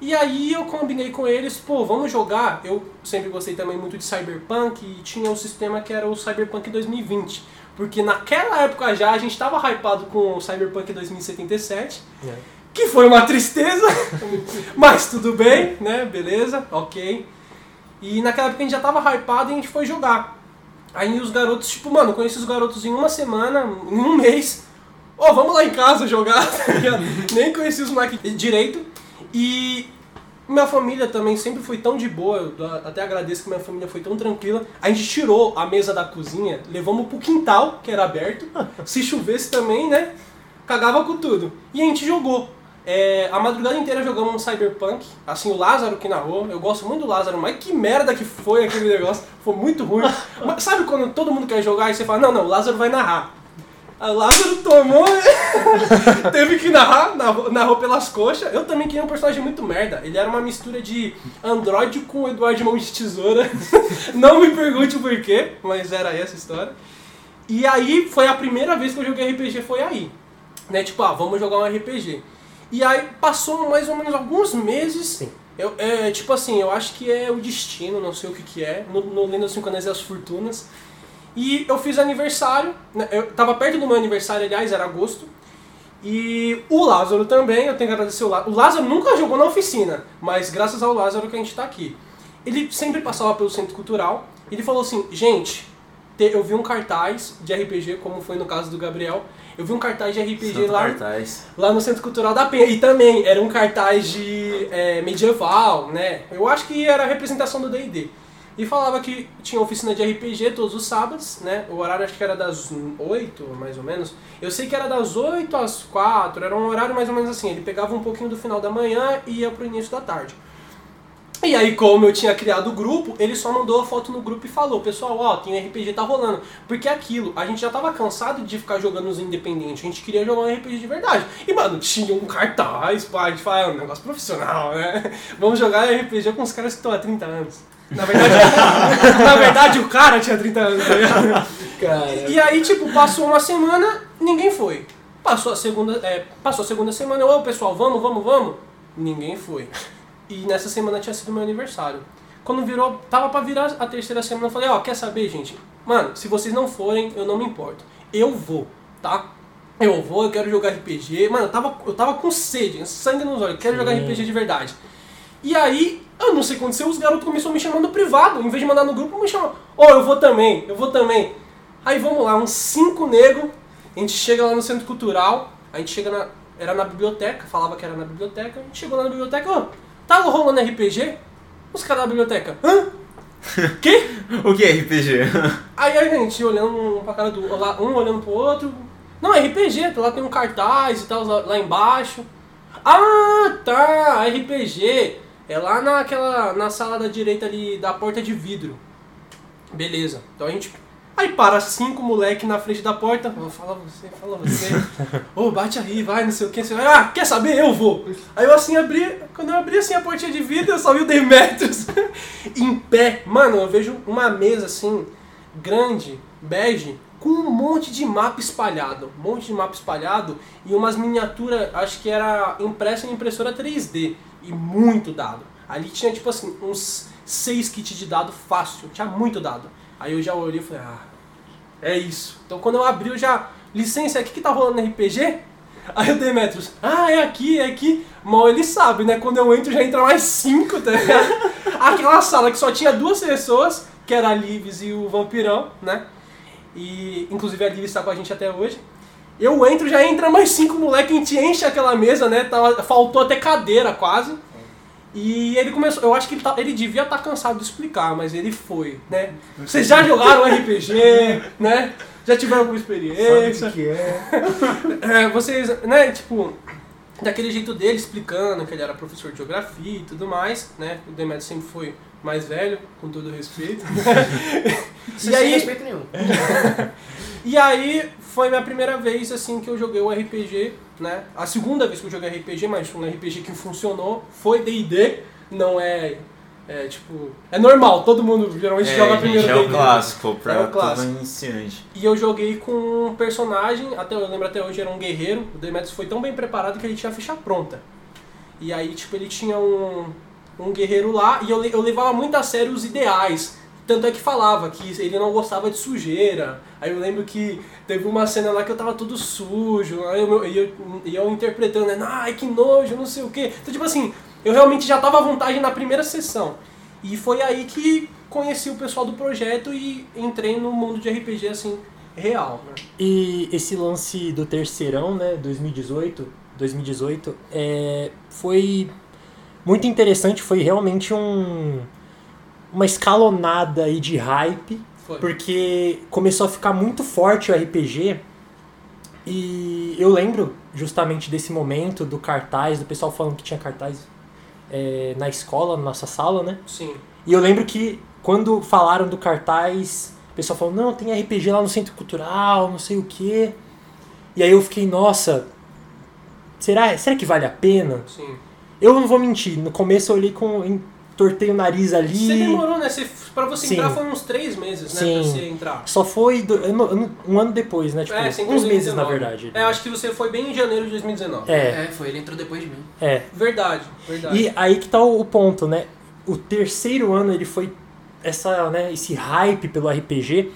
S1: E aí eu combinei com eles, pô, vamos jogar. Eu sempre gostei também muito de Cyberpunk e tinha um sistema que era o Cyberpunk 2020. Porque naquela época já a gente tava hypado com o Cyberpunk 2077,
S5: É.
S1: que foi uma tristeza, mas tudo bem, né? Beleza, ok. E naquela época a gente já tava hypado e a gente foi jogar. Aí os garotos, tipo, mano, eu conheci os garotos em uma semana, em um mês. Ô, vamos lá em casa jogar? Nem conheci os moleques direito. E minha família também sempre foi tão de boa, eu até agradeço que minha família foi tão tranquila. A gente tirou a mesa da cozinha, levamos pro quintal, que era aberto. Se chovesse também, né? Cagava com tudo. E a gente jogou. É, a madrugada inteira jogamos um Cyberpunk, assim, o Lázaro que narrou, eu gosto muito do Lázaro, mas que merda que foi aquele negócio, foi muito ruim. Mas sabe quando todo mundo quer jogar e você fala, não, não, o Lázaro vai narrar. A Lázaro tomou, teve que narrar, narrou, narrou pelas coxas. Eu também queria um personagem muito merda. Ele era uma mistura de Android com Eduardo Mão de Tesoura. Não me pergunte o porquê, mas era essa a história. E aí foi a primeira vez que eu joguei RPG, foi aí. Né, tipo, ah, vamos jogar um RPG. E aí passou mais ou menos alguns meses.
S5: Sim.
S1: Eu, é, tipo assim, eu acho que é o destino, não sei o que que é. No, no dos Cinco Anéis e as Fortunas. E eu fiz aniversário, né, eu tava perto do meu aniversário, aliás, era agosto. E o Lázaro também, eu tenho que agradecer o Lázaro. O Lázaro nunca jogou na oficina, mas graças ao Lázaro que a gente tá aqui. Ele sempre passava pelo centro cultural. E ele falou assim: gente, te- eu vi um cartaz de RPG, como foi no caso do Gabriel. Eu vi um cartaz de RPG
S4: Santo
S1: lá,
S4: cartaz.
S1: lá no Centro Cultural da Penha. E também era um cartaz de é, medieval, né? Eu acho que era a representação do D&D. E falava que tinha oficina de RPG todos os sábados, né? O horário acho que era das 8, mais ou menos. Eu sei que era das 8 às 4, era um horário mais ou menos assim. Ele pegava um pouquinho do final da manhã e ia pro início da tarde. E aí, como eu tinha criado o grupo, ele só mandou a foto no grupo e falou, pessoal, ó, tem um RPG tá rolando. Porque aquilo, a gente já tava cansado de ficar jogando os independentes, a gente queria jogar um RPG de verdade. E, mano, tinha um cartaz, pá, a gente fala, é um negócio profissional, né? Vamos jogar RPG com os caras que estão há 30 anos. Na verdade, na verdade, o cara tinha 30 anos, tá?
S2: Cara,
S1: E aí, tipo, passou uma semana, ninguém foi. Passou a segunda, é, passou a segunda semana, eu, ô pessoal, vamos, vamos, vamos. Ninguém foi. E nessa semana tinha sido meu aniversário. Quando virou, tava pra virar a terceira semana, eu falei, ó, quer saber, gente? Mano, se vocês não forem, eu não me importo. Eu vou, tá? Eu vou, eu quero jogar RPG. Mano, eu tava, eu tava com sede, sangue nos olhos, eu quero jogar
S5: Sim.
S1: RPG de verdade. E aí, eu não sei o que aconteceu, os garotos começaram me chamando privado. Em vez de mandar no grupo, me chamam. Ô, eu vou também, eu vou também. Aí vamos lá, uns cinco negros. A gente chega lá no centro cultural. A gente chega na. Era na biblioteca, falava que era na biblioteca. A gente chegou lá na biblioteca, ô, tá rolando RPG? Os caras da biblioteca, hã? Que?
S4: O que é RPG?
S1: Aí a gente olhando um pra cara do. Um olhando pro outro. Não, é RPG, lá tem um cartaz e tal, lá, lá embaixo. Ah, tá, RPG. É lá naquela. na sala da direita ali da porta de vidro. Beleza. Então a gente. Aí para cinco moleque na frente da porta. Ô, Fala você, fala você. Ô, bate aí, vai, não sei o que. Vai, ah, quer saber? Eu vou. Aí eu assim abri. Quando eu abri assim a portinha de vidro, eu só vi o Demetrius em pé. Mano, eu vejo uma mesa assim, grande, bege, com um monte de mapa espalhado. Um monte de mapa espalhado e umas miniaturas, acho que era impressa em impressora 3D. E muito dado. Ali tinha tipo assim, uns seis kits de dado fácil. Tinha muito dado. Aí eu já olhei e falei, ah, é isso. Então quando eu abri, eu já. Licença, o que, que tá rolando no RPG? Aí o Demetrius, ah, é aqui, é aqui. Mal ele sabe, né? Quando eu entro já entra mais cinco, tá ligado? Aquela sala que só tinha duas pessoas, que era a Lives e o Vampirão, né? E inclusive a Lives tá com a gente até hoje. Eu entro, já entra mais cinco moleque, a gente enche aquela mesa, né? Tava, faltou até cadeira quase. E ele começou, eu acho que ele, tá- ele devia estar cansado de explicar, mas ele foi, né? Vocês já jogaram RPG, né? Já tiveram alguma experiência.
S6: que é?
S1: É, vocês, né, tipo, daquele jeito dele explicando que ele era professor de geografia e tudo mais, né? O Demetrio sempre foi mais velho, com todo respeito.
S3: Sem
S1: aí-
S3: respeito nenhum.
S1: E aí foi minha primeira vez assim que eu joguei o RPG, né? A segunda vez que eu joguei RPG, mas um RPG que funcionou foi D&D, não é, é tipo, é normal, todo mundo geralmente joga primeiro
S4: é o clássico pra
S1: É o clássico.
S4: iniciante.
S1: E eu joguei com um personagem, até eu lembro até hoje era um guerreiro. O Demetrius foi tão bem preparado que ele tinha a ficha pronta. E aí, tipo, ele tinha um, um guerreiro lá e eu, eu levava muito a sério os ideais. Tanto é que falava que ele não gostava de sujeira. Aí eu lembro que teve uma cena lá que eu tava todo sujo. Aí eu, eu, e eu interpretando, né? Ai, que nojo, não sei o quê. Então, tipo assim, eu realmente já tava à vontade na primeira sessão. E foi aí que conheci o pessoal do projeto e entrei no mundo de RPG assim, real. Né?
S5: E esse lance do terceirão, né, 2018, 2018, é, foi muito interessante, foi realmente um uma escalonada aí de hype,
S1: Foi.
S5: porque começou a ficar muito forte o RPG. E eu lembro justamente desse momento do cartaz, do pessoal falando que tinha cartaz é, na escola, na nossa sala, né?
S1: Sim.
S5: E eu lembro que quando falaram do cartaz, o pessoal falou, não, tem RPG lá no Centro Cultural, não sei o quê. E aí eu fiquei, nossa, será, será que vale a pena?
S1: Sim.
S5: Eu não vou mentir, no começo eu olhei com. entortei o nariz ali.
S1: Você demorou, né? Você, pra você
S5: Sim.
S1: entrar foram uns três meses, né?
S5: Sim.
S1: Pra você entrar.
S5: Só foi do- um ano depois, né? Tipo,
S1: É,
S5: uns
S1: em
S5: meses, na
S1: 2019.
S5: verdade.
S1: É, eu acho que você foi bem em janeiro de 2019.
S5: É,
S3: É, foi, ele entrou depois de mim.
S5: é.
S1: Verdade, verdade.
S5: E aí que tá o o ponto, né? O terceiro ano ele foi essa, né, esse hype pelo RPG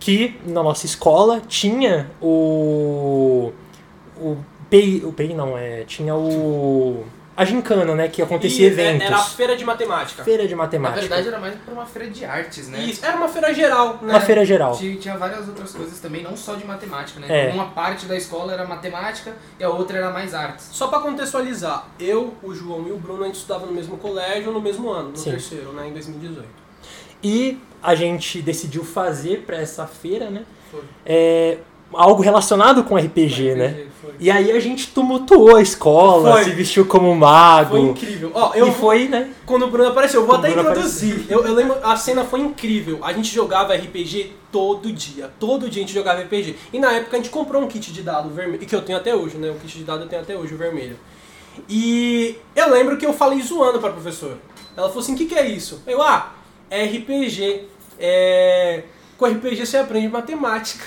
S5: que na nossa escola tinha o o PI, o PI não é, tinha o a gincana, né, que acontecia
S1: E, é,
S5: eventos.
S1: Era a feira de matemática.
S5: Feira de
S3: Na
S5: matemática.
S3: verdade, era mais pra uma feira de artes, né?
S1: Isso, era uma feira geral, né?
S5: uma feira geral.
S3: Tinha, tinha várias outras coisas também, não só de matemática, né?
S5: É.
S3: Uma parte da escola era matemática e a outra era mais artes.
S1: Só pra contextualizar, eu, o João e o Bruno, a gente estudava no mesmo colégio no mesmo ano, no
S5: Sim.
S1: terceiro, né? Em 2018.
S5: E a gente decidiu fazer pra essa feira, né,
S1: Foi.
S5: é, algo relacionado com RPG, né?
S1: Foi.
S5: E aí a gente tumultuou a escola,
S1: Foi.
S5: se vestiu como mago.
S1: Foi incrível. Ó, eu
S5: e foi, né?
S1: Quando o Bruno apareceu, eu vou
S5: Quando
S1: até introduzir. Eu, eu lembro, a cena foi incrível. A gente jogava RPG todo dia. Todo dia a gente jogava RPG. E na época a gente comprou um kit de dado vermelho, que eu tenho até hoje, né? O kit de dado eu tenho até hoje, o vermelho. E eu lembro que eu falei zoando pra professora. Ela falou assim: o que, que é isso? Eu, ah, é RPG. É. Com RPG você aprende matemática.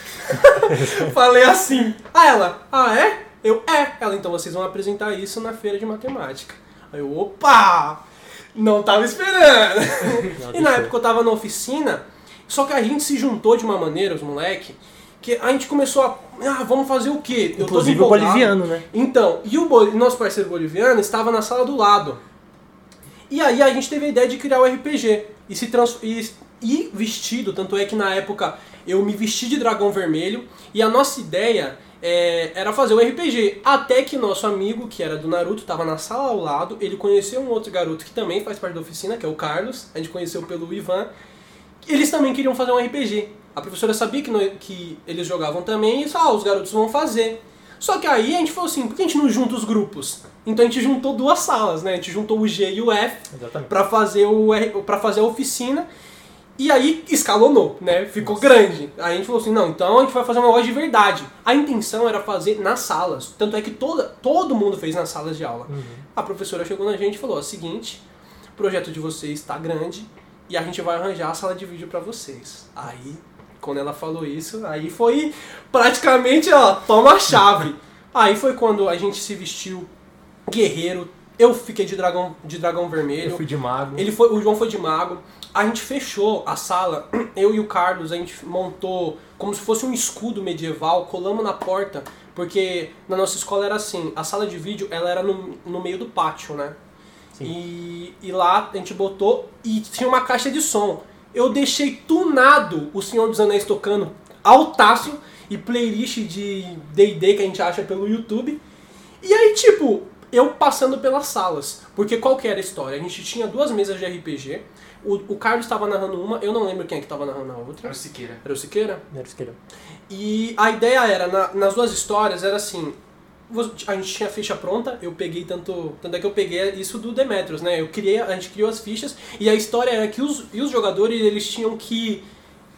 S1: falei assim. Ah, ela, ah, é? Eu, é. Ela, então vocês vão apresentar isso na feira de matemática. Aí eu, opa! Não tava esperando. e na época eu tava na oficina, só que a gente se juntou de uma maneira, os moleque, que a gente começou a. Ah, vamos fazer o quê? Eu
S5: Inclusive o boliviano, né?
S1: Então, e o bol- nosso parceiro boliviano estava na sala do lado. E aí a gente teve a ideia de criar o RPG. E se trans... e, e vestido, tanto é que na época eu me vesti de dragão vermelho. E a nossa ideia é, era fazer o RPG. Até que nosso amigo, que era do Naruto, estava na sala ao lado. Ele conheceu um outro garoto que também faz parte da oficina, que é o Carlos. A gente conheceu pelo Ivan. Eles também queriam fazer um RPG. A professora sabia que, no- que eles jogavam também e disse, ah, os garotos vão fazer. Só que aí a gente falou assim, por que a gente não junta os grupos? Então a gente juntou duas salas, né? A gente juntou o G e o F pra fazer o para fazer a oficina. E aí escalonou, né? Ficou grande. Aí a gente falou assim, não, então a gente vai fazer uma loja de verdade. A intenção era fazer nas salas. Tanto é que toda, todo mundo fez nas salas de aula. A professora chegou na gente e falou, ó, seguinte, o projeto de vocês está grande e a gente vai arranjar a sala de vídeo pra vocês. Aí, quando ela falou isso, aí foi praticamente, ó, toma a chave. aí foi quando a gente se vestiu guerreiro. Eu fiquei de dragão, de dragão vermelho.
S5: Eu fui de mago.
S1: Ele foi, o João foi de mago. A gente fechou a sala, eu e o Carlos, a gente montou como se fosse um escudo medieval, colamos na porta, porque na nossa escola era assim, a sala de vídeo ela era no, no meio do pátio, né? E, e lá a gente botou e tinha uma caixa de som. Eu deixei tunado o Senhor dos Anéis tocando altaço e playlist de D&D que a gente acha pelo YouTube. E aí, tipo, eu passando pelas salas. Porque qual que era a história? A gente tinha duas mesas de RPG. O, o Carlos estava narrando uma, eu não lembro quem é que estava narrando a outra.
S3: Era o Siqueira.
S1: Era o Siqueira?
S5: Era esquerda.
S1: E a ideia era, na- nas duas histórias, era assim. A gente tinha a ficha pronta, eu peguei tanto. Tanto é que eu peguei isso do Demetrius, né? Eu criei, a gente criou as fichas e a história era que os, e os jogadores eles tinham que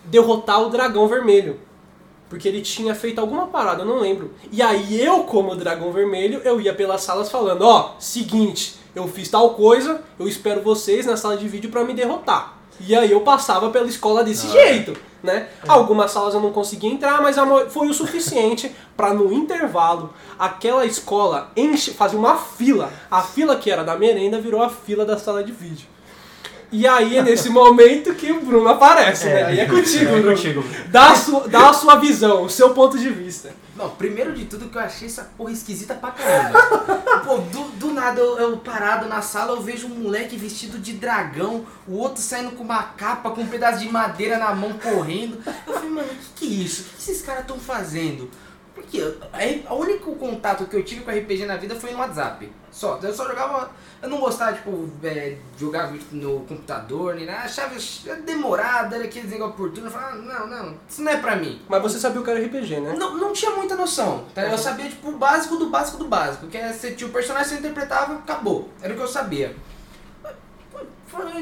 S1: derrotar o dragão vermelho. Porque ele tinha feito alguma parada, eu não lembro. E aí eu, como dragão vermelho, eu ia pelas salas falando, ó, seguinte, eu fiz tal coisa, eu espero vocês na sala de vídeo pra me derrotar. E aí eu passava pela escola desse jeito, né? Algumas salas eu não conseguia entrar, mas foi o suficiente pra no intervalo aquela escola enche, fazer uma fila. A fila que era da merenda virou a fila da sala de vídeo. E aí é nesse momento que o Bruno aparece, né? Aí é contigo,
S5: É
S1: Bruno.
S5: contigo.
S1: Dá a, sua, dá a sua visão, o seu ponto de vista.
S3: Não, primeiro de tudo que eu achei essa porra esquisita pra caramba. Pô, do, do nada eu, eu parado na sala, eu vejo um moleque vestido de dragão, o outro saindo com uma capa, com um pedaço de madeira na mão, correndo. Eu falei, mano, o que, que é isso? O que esses caras estão fazendo? Porque o único contato que eu tive com RPG na vida foi no WhatsApp. Só. Eu só jogava. Eu não gostava, tipo, é, jogar no computador, nem nada. Achava demorado, era aqueles negócio por turno. Eu falava, ah, não, não, isso não é pra mim.
S1: Mas você sabia o que era RPG, né?
S3: Não, não tinha muita noção. Tá? Eu sabia, tipo, o básico do básico do básico. Que é você tinha o personagem você interpretava, acabou. Era o que eu sabia.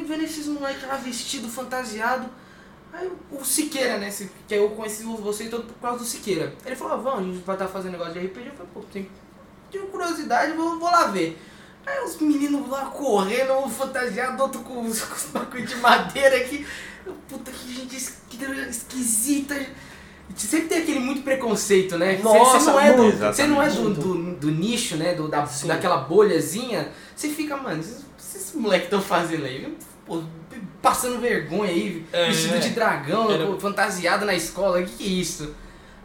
S3: Vendo esses moleques lá vestido, fantasiado. Aí o Siqueira, né? Que eu conheci vocês todo por causa do Siqueira. Ele falou, ah, vamos, a gente vai estar fazendo negócio de RPG. Eu falei, pô, tenho curiosidade, vou, vou lá ver. Aí os meninos lá correndo, um fantasiado, outro com os, bagulho de madeira aqui. Puta que gente es- que esquisita. Sempre tem aquele muito preconceito, né? Você-
S1: Nossa,
S3: você não é, do, você não é do, do, do nicho, né? Do, da,
S1: Sim.
S3: daquela bolhazinha. Você fica, mano, esses, esses moleques estão fazendo aí? Pô, passando vergonha aí,
S1: É.
S3: vestido de dragão,
S1: Era-
S3: fantasiado na escola, que que é isso?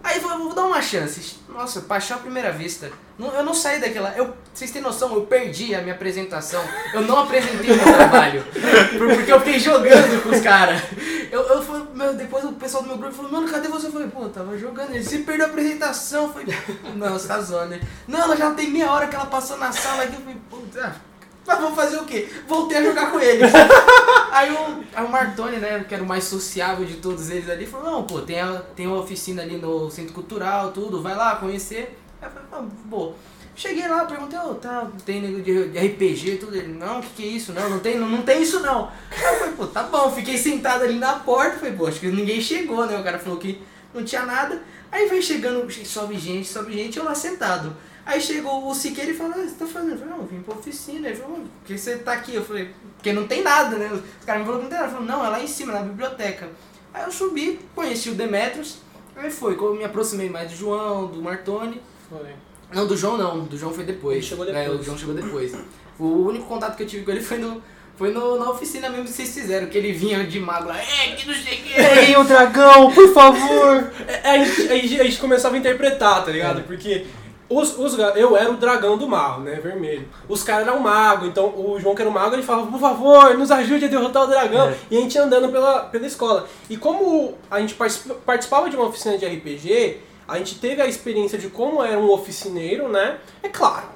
S3: Aí eu falei, vou dar uma chance. Nossa, paixão à primeira vista. Não- eu não saí daquela. Eu, vocês têm noção, eu perdi a minha apresentação. Eu não apresentei o meu trabalho. por- Porque eu fiquei jogando com os caras. Eu, eu falei, meu, depois o pessoal do meu grupo falou, mano, cadê você? Eu falei, pô, eu tava jogando. Ele, você perdeu a apresentação. Eu falei, não, você tá zoando, né? Não, ela já tem meia hora que ela passou na sala aqui. Eu falei, puta. Mas vou fazer o quê? Voltei a jogar com eles. Aí o, aí o Martoni, né, que era o mais sociável de todos eles ali, falou, não, pô, tem, a, tem uma oficina ali no Centro Cultural, tudo, vai lá conhecer. Aí eu falei, pô. Cheguei lá, perguntei, ô, tá, tem nego de, de RPG, tudo. Ele, não, o que, que é isso? Não, não tem, não, não tem isso não. Aí eu falei, pô, tá bom, fiquei sentado ali na porta, falei, pô, acho que ninguém chegou, né? O cara falou que não tinha nada. Aí vai chegando, sobe gente, sobe gente, eu lá sentado. Aí chegou o Siqueira e falou, ah, você tá fazendo? Eu falei, não, eu vim pra oficina. Ele falou, por que você tá aqui? Eu falei, porque não tem nada, né? Os caras me falaram que não tem nada. Ele falou, não, é lá em cima, na biblioteca. Aí eu subi, conheci o Demetrius, aí foi, eu me aproximei mais do João, do Martoni.
S1: Foi.
S3: Não, do João não, do João foi depois.
S1: Ele chegou
S3: É,
S1: depois.
S3: o João chegou depois. O único contato que eu tive com ele foi no. Foi no, na oficina mesmo que vocês fizeram, que ele vinha de mago lá, é, que não sei o que.
S6: Ei, o dragão, por favor!
S1: É, a, gente, a gente- a gente começava a interpretar, tá ligado? Porque os, os, eu era o dragão do mal, né? Vermelho. Os caras eram mago, então o João que era o mago, ele falava, por favor, nos ajude a derrotar o dragão.
S5: É.
S1: E a gente ia andando pela, pela escola. E como a gente participa- participava de uma oficina de RPG, a gente teve a experiência de como era um oficineiro, né? É claro,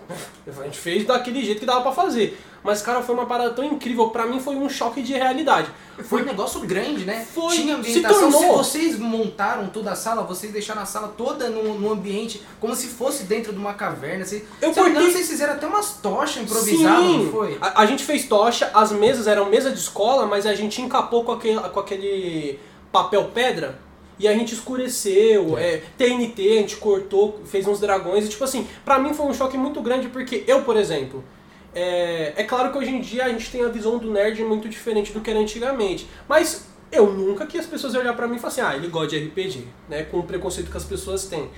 S1: a gente fez daquele jeito que dava pra fazer. Mas, cara, foi uma parada tão incrível. Pra mim foi um choque de realidade.
S3: Foi um negócio grande, né?
S1: Foi,
S3: Tinha
S1: se
S3: ambientação. Se
S1: tornou.
S3: vocês montaram toda a sala, vocês deixaram a sala toda no, no ambiente, como se fosse dentro de uma caverna. Vocês,
S1: Eu
S3: se
S1: curti-
S3: vocês fizeram até umas tochas improvisadas,
S1: Sim.
S3: não foi?
S1: A, a gente fez tocha, as mesas eram mesa de escola, mas a gente encapou com aquele, com aquele papel pedra e a gente escureceu. É. TNT, a gente cortou, fez uns dragões e tipo assim, pra mim foi um choque muito grande porque eu, por exemplo. É, é claro que hoje em dia a gente tem a visão do nerd muito diferente do que era antigamente. Mas eu nunca que as pessoas olhar pra mim e falar assim, ah, ele gosta de RPG, né? Com o preconceito que as pessoas têm.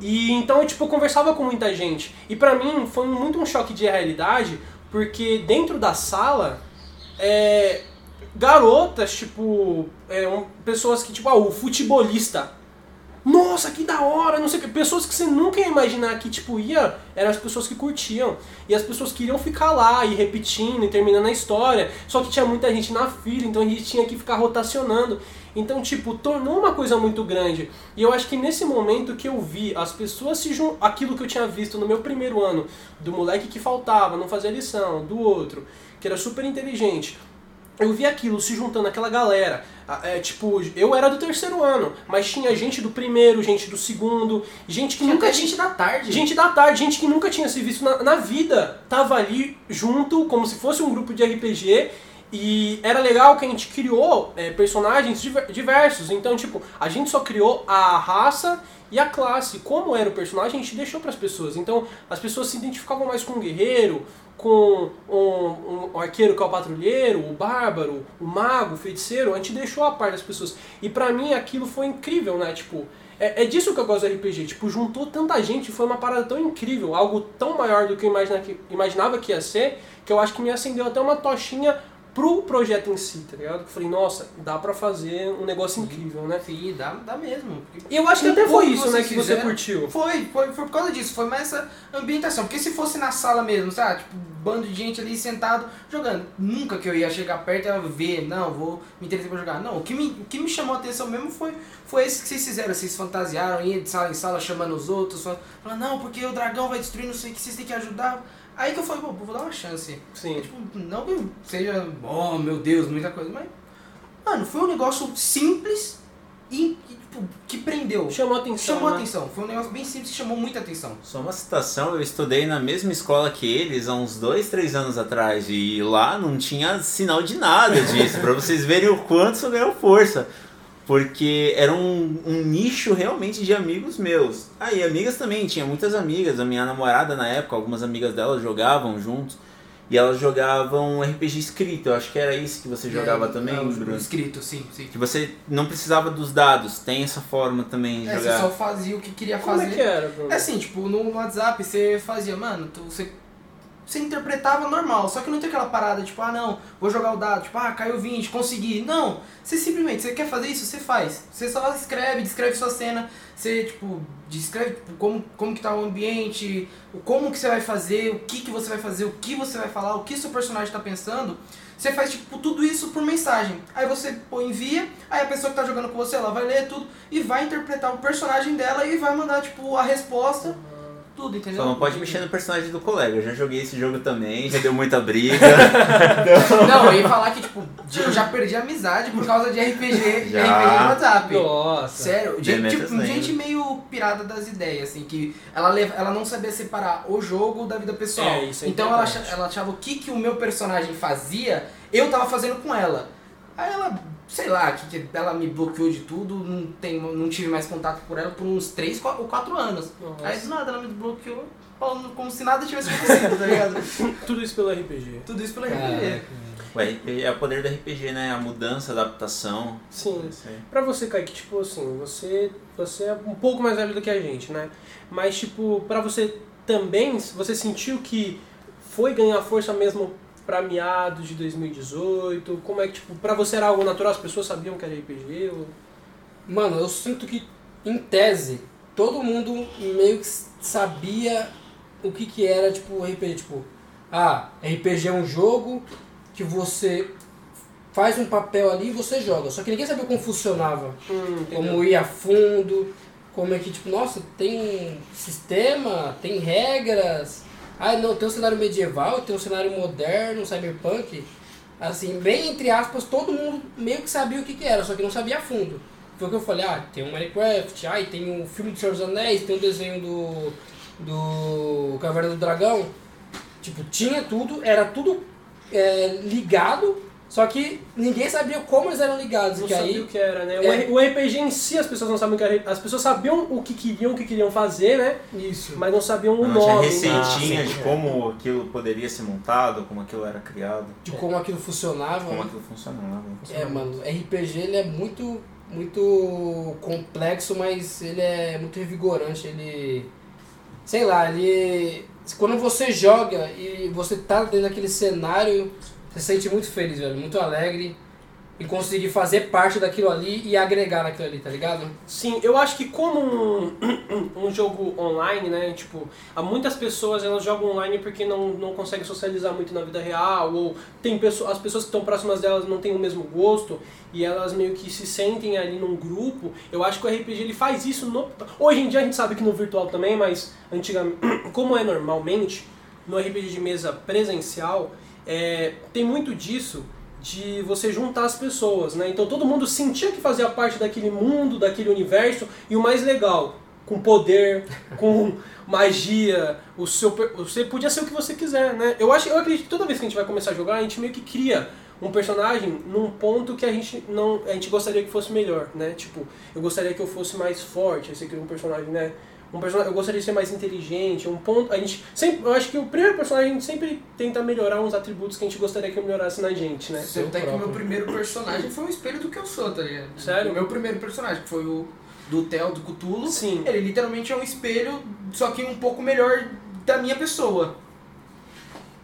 S1: E então, tipo, eu conversava com muita gente. E pra mim foi muito um choque de realidade, porque dentro da sala, é, garotas, tipo, é, um- pessoas que, tipo, ah, o futebolista. Nossa, que da hora, não sei o que. Pessoas que você nunca ia imaginar que, tipo, ia, eram as pessoas que curtiam. E as pessoas queriam ficar lá e repetindo e terminando a história. Só que tinha muita gente na fila, então a gente tinha que ficar rotacionando. Então, tipo, tornou uma coisa muito grande. E eu acho que nesse momento que eu vi as pessoas se jun... aquilo que eu tinha visto no meu primeiro ano, do moleque que faltava, não fazia lição, do outro, que era super inteligente. Eu vi aquilo se juntando aquela galera. Ah, É, tipo, eu era do terceiro ano, mas tinha gente do primeiro, gente do segundo, gente que
S3: Tinha
S1: nunca
S3: gente da tarde.
S1: Gente da tarde, gente que nunca tinha se visto na, na vida, tava ali junto, como se fosse um grupo de RPG. E era legal que a gente criou é, personagens diver- diversos. Então, tipo, a gente só criou a raça e a classe. Como era o personagem, a gente deixou para as pessoas. Então, as pessoas se identificavam mais com o guerreiro, com um, um arqueiro que é o patrulheiro, o bárbaro, o mago, o feiticeiro. A gente deixou a parte das pessoas. E pra mim aquilo foi incrível, né? Tipo, é, é disso que eu gosto do RPG. Tipo, juntou tanta gente, foi uma parada tão incrível, algo tão maior do que eu imagina- que- imaginava que ia ser, que eu acho que me acendeu até uma tochinha pro projeto em si, tá ligado? Eu falei, nossa, dá pra fazer um negócio incrível, né?
S3: Sim, dá, dá mesmo.
S1: E eu acho que até foi isso, né, que você curtiu.
S3: Foi, foi, foi por causa disso, foi mais essa ambientação. Porque se fosse na sala mesmo, sabe? Tipo, um bando de gente ali sentado jogando. Nunca que eu ia chegar perto e ia ver, não, vou me interessar pra jogar. Não, o que me, o que me chamou a atenção mesmo foi, foi esse que vocês fizeram. Vocês fantasiaram, ia de sala em sala chamando os outros, falando, não, porque o dragão vai destruir, não sei o que, vocês têm que ajudar. Aí que eu falei, pô, vou dar uma chance.
S1: Sim.
S3: Tipo, não que seja, oh meu Deus, muita coisa, mas. Mano, foi um negócio simples e, e, tipo, que prendeu.
S1: Chamou atenção.
S3: Chamou
S1: né?
S3: atenção. Foi um negócio bem simples que chamou muita atenção.
S4: Só uma citação, eu estudei na mesma escola que eles há uns dois, três anos atrás e lá não tinha sinal de nada disso, pra vocês verem o quanto isso ganhou força. Porque era um, um nicho realmente de amigos meus. Ah, e amigas também, tinha muitas amigas. A minha namorada na época, algumas amigas dela jogavam juntos. E elas jogavam RPG escrito, eu acho que era isso que você jogava
S3: É,
S4: também,
S3: é, o
S4: Bruno.
S3: Escrito, sim, sim.
S4: Que você não precisava dos dados, tem essa forma também de
S3: É, você
S4: jogar.
S3: só fazia o que queria
S1: Como
S3: fazer.
S1: é que era, Bruno?
S3: É assim, tipo, no WhatsApp você fazia, mano, tu, você, você interpretava normal, só que não tem aquela parada, tipo, ah não, vou jogar o dado, tipo, ah, caiu 20, consegui. Não, você simplesmente, você quer fazer isso, você faz. Você só escreve, descreve sua cena, você, tipo, descreve tipo, como, como que tá o ambiente, como que você vai fazer, o que que você vai fazer, o que você vai falar, o que seu personagem tá pensando. Você faz, tipo, tudo isso por mensagem. Aí você pô, envia, aí a pessoa que tá jogando com você, ela vai ler tudo e vai interpretar o personagem dela e vai mandar, tipo, a resposta, tudo, entendeu?
S4: Só não pode mexer no personagem do colega. Eu já joguei esse jogo também, já deu muita briga.
S3: Não, eu ia falar que, tipo, eu já perdi a amizade por causa de RPG,
S4: Já.
S3: RPG no WhatsApp.
S1: Nossa.
S3: Sério, tipo,
S4: lembra.
S3: gente meio pirada das ideias, assim, que ela, leva, ela não sabia separar o jogo da vida pessoal.
S1: É, isso é
S3: então ela,
S1: importante.
S3: acha- ela achava o que, que o meu personagem fazia, eu tava fazendo com ela. Aí ela, sei lá, que, que ela me bloqueou de tudo, não, tem, não tive mais contato por ela por uns 3 ou 4 anos.
S1: Nossa.
S3: Aí do nada ela me desbloqueou, falando como se nada tivesse acontecido, tá ligado?
S1: Tudo isso pelo RPG.
S3: Tudo isso
S2: Caraca,
S3: RPG.
S4: O RPG é o poder do RPG, né? A mudança, a adaptação.
S1: Sim.
S4: Aí.
S1: Pra você, Kaique, tipo assim, você, você é um pouco mais velho do que a gente, né? Mas, tipo, pra você também, você sentiu que foi ganhar força mesmo pra meados de 2018? Como é que, tipo, pra você era algo natural? As pessoas sabiam que era RPG? Ou...
S2: Mano, eu sinto que, em tese, todo mundo meio que sabia o que que era, tipo, RPG. Tipo, ah, RPG é um jogo que você faz um papel ali e você joga. Só que ninguém sabia como funcionava.
S1: Hum?
S2: Como ir a fundo, como é que, tipo, nossa, tem sistema, tem regras. Ah, não, tem um cenário medieval, tem um cenário moderno, cyberpunk. Assim, bem entre aspas, todo mundo meio que sabia o que, que era, só que não sabia a fundo. Foi o que eu falei, ah, tem um Minecraft, ah, tem um filme do Senhor dos Anéis, tem um desenho do, do Caverna do Dragão. Tipo, tinha tudo, era tudo é, ligado, só que ninguém sabia como eles eram ligados.
S1: Não
S2: que
S1: sabia
S2: aí,
S1: o que era, né? O
S2: É.
S1: O RPG em si as pessoas não sabiam o que era. As pessoas sabiam o que queriam, o que queriam fazer, né?
S2: isso.
S1: Mas não sabiam o
S4: Não, tinha
S1: nome. né?
S4: receitinha
S5: Ah,
S4: de como aquilo poderia ser montado, como aquilo era criado,
S2: de como aquilo funcionava.
S4: como aquilo funcionava.
S2: É, mano, RPG ele é muito, muito complexo, mas ele é muito revigorante. Ele. Sei lá, ele. Quando você joga e você tá dentro daquele cenário, se sente muito feliz, velho, muito alegre. E conseguir fazer parte daquilo ali e agregar naquilo ali, tá ligado?
S1: Sim, eu acho que como um, um jogo online, né? Tipo, há muitas pessoas elas jogam online porque não, não conseguem socializar muito na vida real, ou tem pessoas, as pessoas que estão próximas delas não têm o mesmo gosto e elas meio que se sentem ali num grupo. Eu acho que o RPG ele faz isso no. Hoje em dia a gente sabe que no virtual também, mas antigamente, como é normalmente, no RPG de mesa presencial, é, tem muito disso de você juntar as pessoas, né? Então todo mundo sentia que fazia parte daquele mundo, daquele universo, e o mais legal, com poder, com magia, o seu você podia ser o que você quiser, né? Eu acho, eu acredito que toda vez que a gente vai começar a jogar, a gente meio que cria um personagem num ponto que a gente não, a gente gostaria que fosse melhor, né? Tipo, eu gostaria que eu fosse mais forte, aí você cria um personagem, né? Um personagem, eu gostaria de ser mais inteligente, um ponto, a gente sempre, eu acho que o primeiro personagem a gente sempre tenta melhorar uns atributos que a gente gostaria que melhorasse na gente, né?
S3: Você até que o meu primeiro personagem foi o espelho do que eu sou, tá ligado?
S1: Sério?
S3: O meu primeiro personagem, que foi o do Theo do Cthulhu.
S1: Sim.
S3: Ele literalmente é um espelho, só que um pouco melhor da minha pessoa.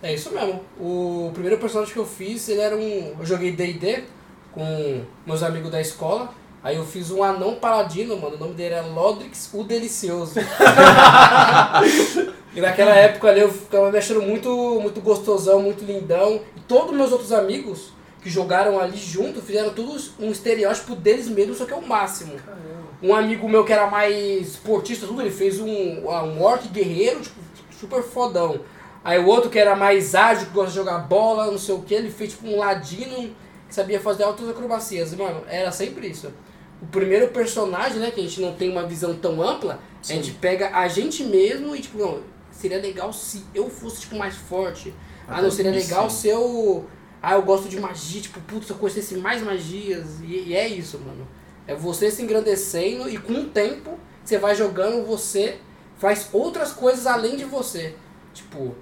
S2: É isso mesmo. O primeiro personagem que eu fiz, ele era um. Eu joguei DD com meus amigos da escola. Aí eu fiz um anão paladino, mano. O nome dele era Lodrix o Delicioso. e naquela época ali eu ficava me achando muito, muito gostosão, muito lindão. E todos meus outros amigos que jogaram ali junto fizeram tudo um estereótipo deles mesmos, só que é o máximo. Um amigo meu que era mais esportista, tudo, ele fez um, um orc guerreiro, tipo, super fodão. Aí o outro que era mais ágil, que gosta de jogar bola, não sei o que, ele fez tipo um ladino que sabia fazer altas acrobacias. Mano, era sempre isso. O primeiro personagem, né, que a gente não tem uma visão tão ampla, a gente pega a gente mesmo e tipo, não, seria legal se eu fosse tipo mais forte. Ah, não, seria legal se eu. Ah, eu gosto de magia, tipo, putz, se eu conhecesse mais magias. E, e é isso, mano. É você se engrandecendo e com o tempo você vai jogando, você faz outras coisas além de você. Tipo,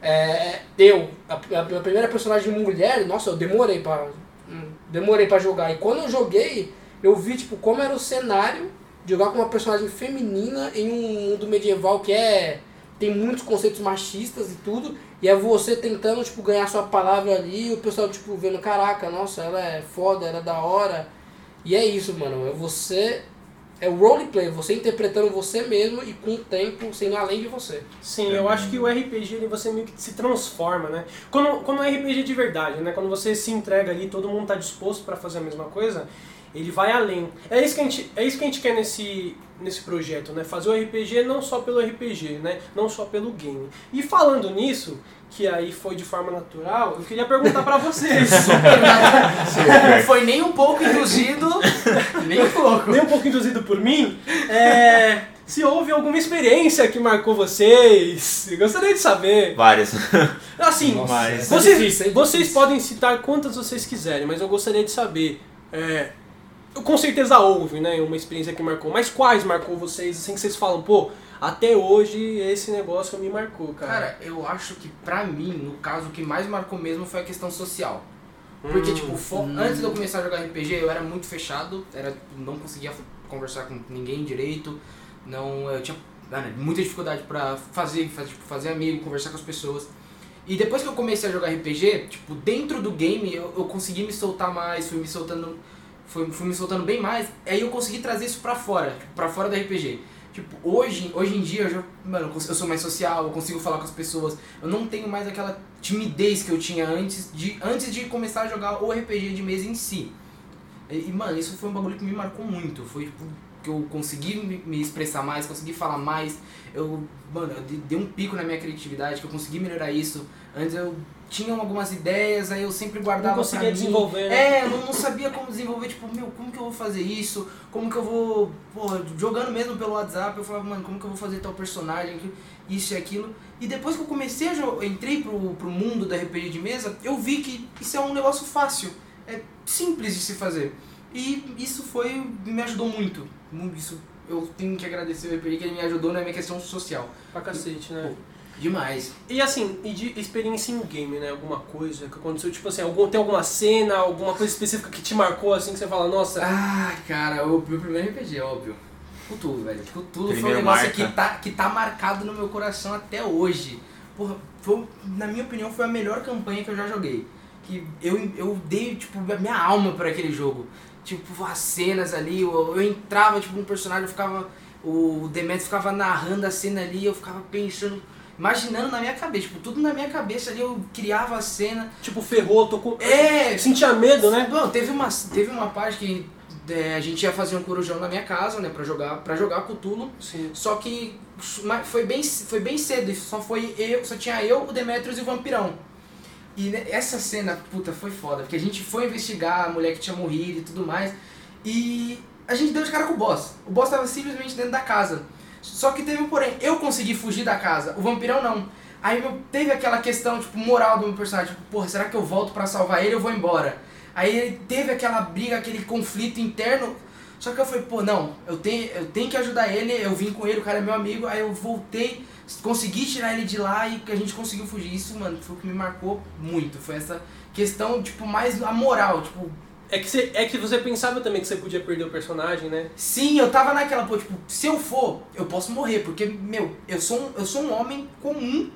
S2: é, eu, a, a minha primeira personagem mulher, nossa, eu demorei pra, hum, demorei pra jogar. E quando eu joguei, eu vi, tipo, como era o cenário de jogar com uma personagem feminina em um mundo medieval que é tem muitos conceitos machistas e tudo, e é você tentando, tipo, ganhar sua palavra ali, e o pessoal, tipo, vendo, caraca, nossa, ela é foda, ela é da hora. E é isso, mano, é você é o roleplay, você interpretando você mesmo e com o tempo sendo além de você.
S1: Sim, eu acho que o RPG ele, você meio que se transforma, né? Quando, quando é RPG de verdade, né? Quando você se entrega ali, todo mundo tá disposto para fazer a mesma coisa, ele vai além. É isso que a gente, é isso que a gente quer nesse, nesse projeto, né? Fazer o RPG não só pelo RPG, né? Não só pelo game. E falando nisso, que aí foi de forma natural, eu queria perguntar para vocês.
S3: Não foi nem um pouco induzido, nem um pouco.
S1: nem um pouco induzido por mim, é, se houve alguma experiência que marcou vocês. Eu gostaria de saber.
S4: Várias.
S1: Assim,
S4: Mas-
S1: vocês,
S2: É difícil, é
S1: vocês
S2: difícil.
S1: podem citar quantas vocês quiserem, mas eu gostaria de saber. é, com certeza houve, né? Uma experiência que marcou. Mas quais marcou vocês? Assim que vocês falam, pô, até hoje esse negócio me marcou, cara.
S3: Cara, eu acho que pra mim, no caso, o que mais marcou mesmo foi a questão social. Porque,
S1: Hum,
S3: tipo, fo- antes de eu começar a jogar RPG, eu era muito fechado, era, não conseguia conversar com ninguém direito, não, eu tinha né, muita dificuldade pra fazer, fazer, tipo, fazer amigo, conversar com as pessoas. E depois que eu comecei a jogar RPG, tipo, dentro do game eu, eu consegui me soltar mais, fui me soltando, fui, fui me soltando bem mais, aí eu consegui trazer isso pra fora, tipo, pra fora do RPG. Tipo, hoje, hoje em dia eu já, mano, eu sou mais social, eu consigo falar com as pessoas. Eu não tenho mais aquela timidez que eu tinha antes de antes de começar a jogar o RPG de mesa em si. E, e, mano, isso foi um bagulho que me marcou muito. Foi tipo que eu consegui me, expressar mais, consegui falar mais. Eu, mano, eu de- dei um pico na minha criatividade, que eu consegui melhorar isso. Antes eu tinha algumas ideias, aí eu sempre guardava
S1: não conseguia desenvolver, né?
S3: É, eu não, sabia como desenvolver, tipo, meu, como que eu vou fazer isso? Como que eu vou. Porra, jogando mesmo pelo WhatsApp, eu falava, mano, como que eu vou fazer tal personagem, isso e aquilo. E depois que eu comecei a jogar, entrei pro, pro mundo da RPG de mesa, eu vi que isso é um negócio fácil. É simples de se fazer. E isso foi. me ajudou muito. Mu- Isso eu tenho que agradecer o RPG que ele me ajudou na minha questão social.
S1: Pra cacete, né?
S3: Demais.
S1: E assim, e de experiência em game, né? Alguma coisa que aconteceu, tipo assim, algum, tem alguma cena, alguma coisa específica que te marcou, assim, que você fala, nossa,
S3: Ah, cara, o meu primeiro RPG, óbvio. Cthulhu, velho. Cthulhu foi um negócio
S4: marca.
S3: que tá, que tá marcado no meu coração até hoje. Porra, foi, na minha opinião, foi a melhor campanha que eu já joguei. Que eu, eu dei, tipo, a minha alma pra aquele jogo. Tipo, as cenas ali, eu, eu entrava, tipo, um personagem, eu ficava... O Demetrio ficava narrando a cena ali, eu ficava pensando... Imaginando na minha cabeça, tipo, tudo na minha cabeça ali, eu criava a cena.
S1: tipo, ferrou, tô com.
S3: É,
S1: Sentia medo, né?
S3: Bom, teve uma, teve uma parte que é, a gente ia fazer um corujão na minha casa, né, pra jogar, pra jogar Cthulhu.
S1: Sim.
S3: Só que foi bem, foi bem cedo, só foi eu, só tinha eu, o Demetrius e o Vampirão. E né, essa cena, puta, foi foda, porque a gente foi investigar a mulher que tinha morrido e tudo mais, e a gente deu de cara com o boss. O boss tava simplesmente dentro da casa. Só que teve um porém, eu consegui fugir da casa, o Vampirão não. Aí meu, teve aquela questão, tipo, moral do meu personagem, tipo, porra, será que eu volto pra salvar ele ou vou embora? Aí teve aquela briga, aquele conflito interno, só que eu falei, pô, não, eu tenho, eu tenho que ajudar ele, eu vim com ele, o cara é meu amigo, aí eu voltei, consegui tirar ele de lá e a gente conseguiu fugir. Isso, mano, foi o que me marcou muito. Foi essa questão, tipo, mais a moral, tipo,
S1: É que, você, é que você pensava também que você podia perder o personagem, né?
S3: sim, eu tava naquela, pô, tipo, se eu for, eu posso morrer, porque, meu, eu sou um, eu sou um homem comum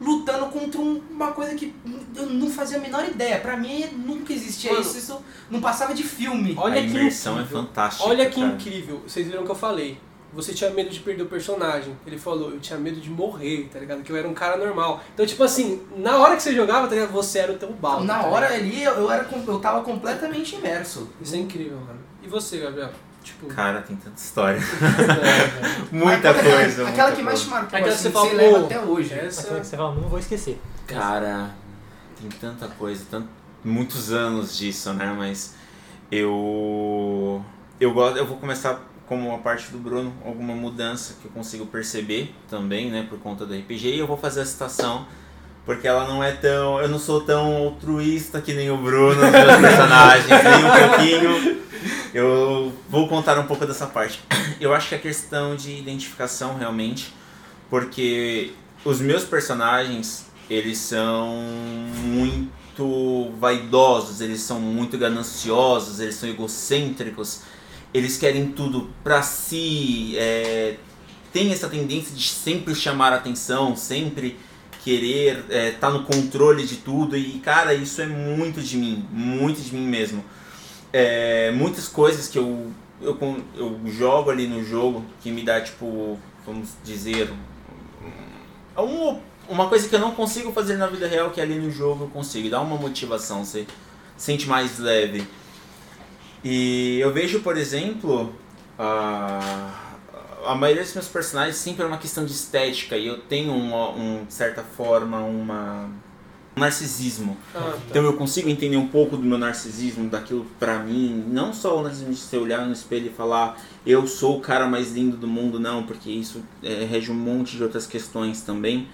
S3: lutando contra um- uma coisa que eu não fazia a menor ideia. Pra mim nunca existia
S1: Mano.
S3: isso, isso não passava de filme.
S1: Olha
S4: a
S1: que
S4: imersão é
S1: incrível.
S4: fantástica.
S1: Olha que
S4: cara.
S1: incrível. Vocês viram o que eu falei. Você tinha medo de perder o personagem. Ele falou, eu tinha medo de morrer, tá ligado? Que eu era um cara normal. Então, tipo assim, na hora que você jogava, tá ligado? Você era o teu balde.
S3: Na
S1: tá
S3: hora ali eu, eu era, eu tava completamente imerso.
S1: Isso é incrível, mano. E você, Gabriel? Tipo.
S4: Cara, tem tanta história.
S1: é,
S4: Muita
S3: Mas
S4: coisa.
S3: Aquela,
S4: muita
S3: aquela que mais te marcou,
S1: Aquela
S3: assim,
S1: que você
S3: você
S1: fala,
S3: leva
S1: pô,
S3: até hoje.
S1: velho.
S5: Aquela
S1: essa.
S5: que você fala, não vou esquecer.
S4: Cara, tem tanta coisa, tant... muitos anos disso, né? Mas eu eu gosto, eu vou começar como a parte do Bruno, alguma mudança que eu consigo perceber também, né, por conta do RPG, e eu vou fazer a citação porque ela não é tão, eu não sou tão altruísta que nem o Bruno, os meus personagens, nem um pouquinho. Eu vou contar um pouco dessa parte. Eu acho que a questão de identificação realmente, porque os meus personagens, eles são muito vaidosos, eles são muito gananciosos, eles são egocêntricos, eles querem tudo pra si, é, tem essa tendência de sempre chamar atenção, sempre querer estar no controle de tudo e cara, isso é muito de mim, muito de mim mesmo. É, muitas coisas que eu, eu, eu jogo ali no jogo que me dá tipo, vamos dizer, um- um- uma coisa que eu não consigo fazer na vida real que ali no jogo eu consigo, dá uma motivação, você sente mais leve. E eu vejo, por exemplo, a, a maioria dos meus personagens sempre é uma questão de estética e eu tenho uma, um, certa forma uma um narcisismo.
S1: Ah, tá.
S4: Então eu consigo entender um pouco do meu narcisismo, daquilo pra mim, não só o narcisismo de você olhar no espelho e falar eu sou o cara mais lindo do mundo, não, porque isso é, rege um monte de outras questões também.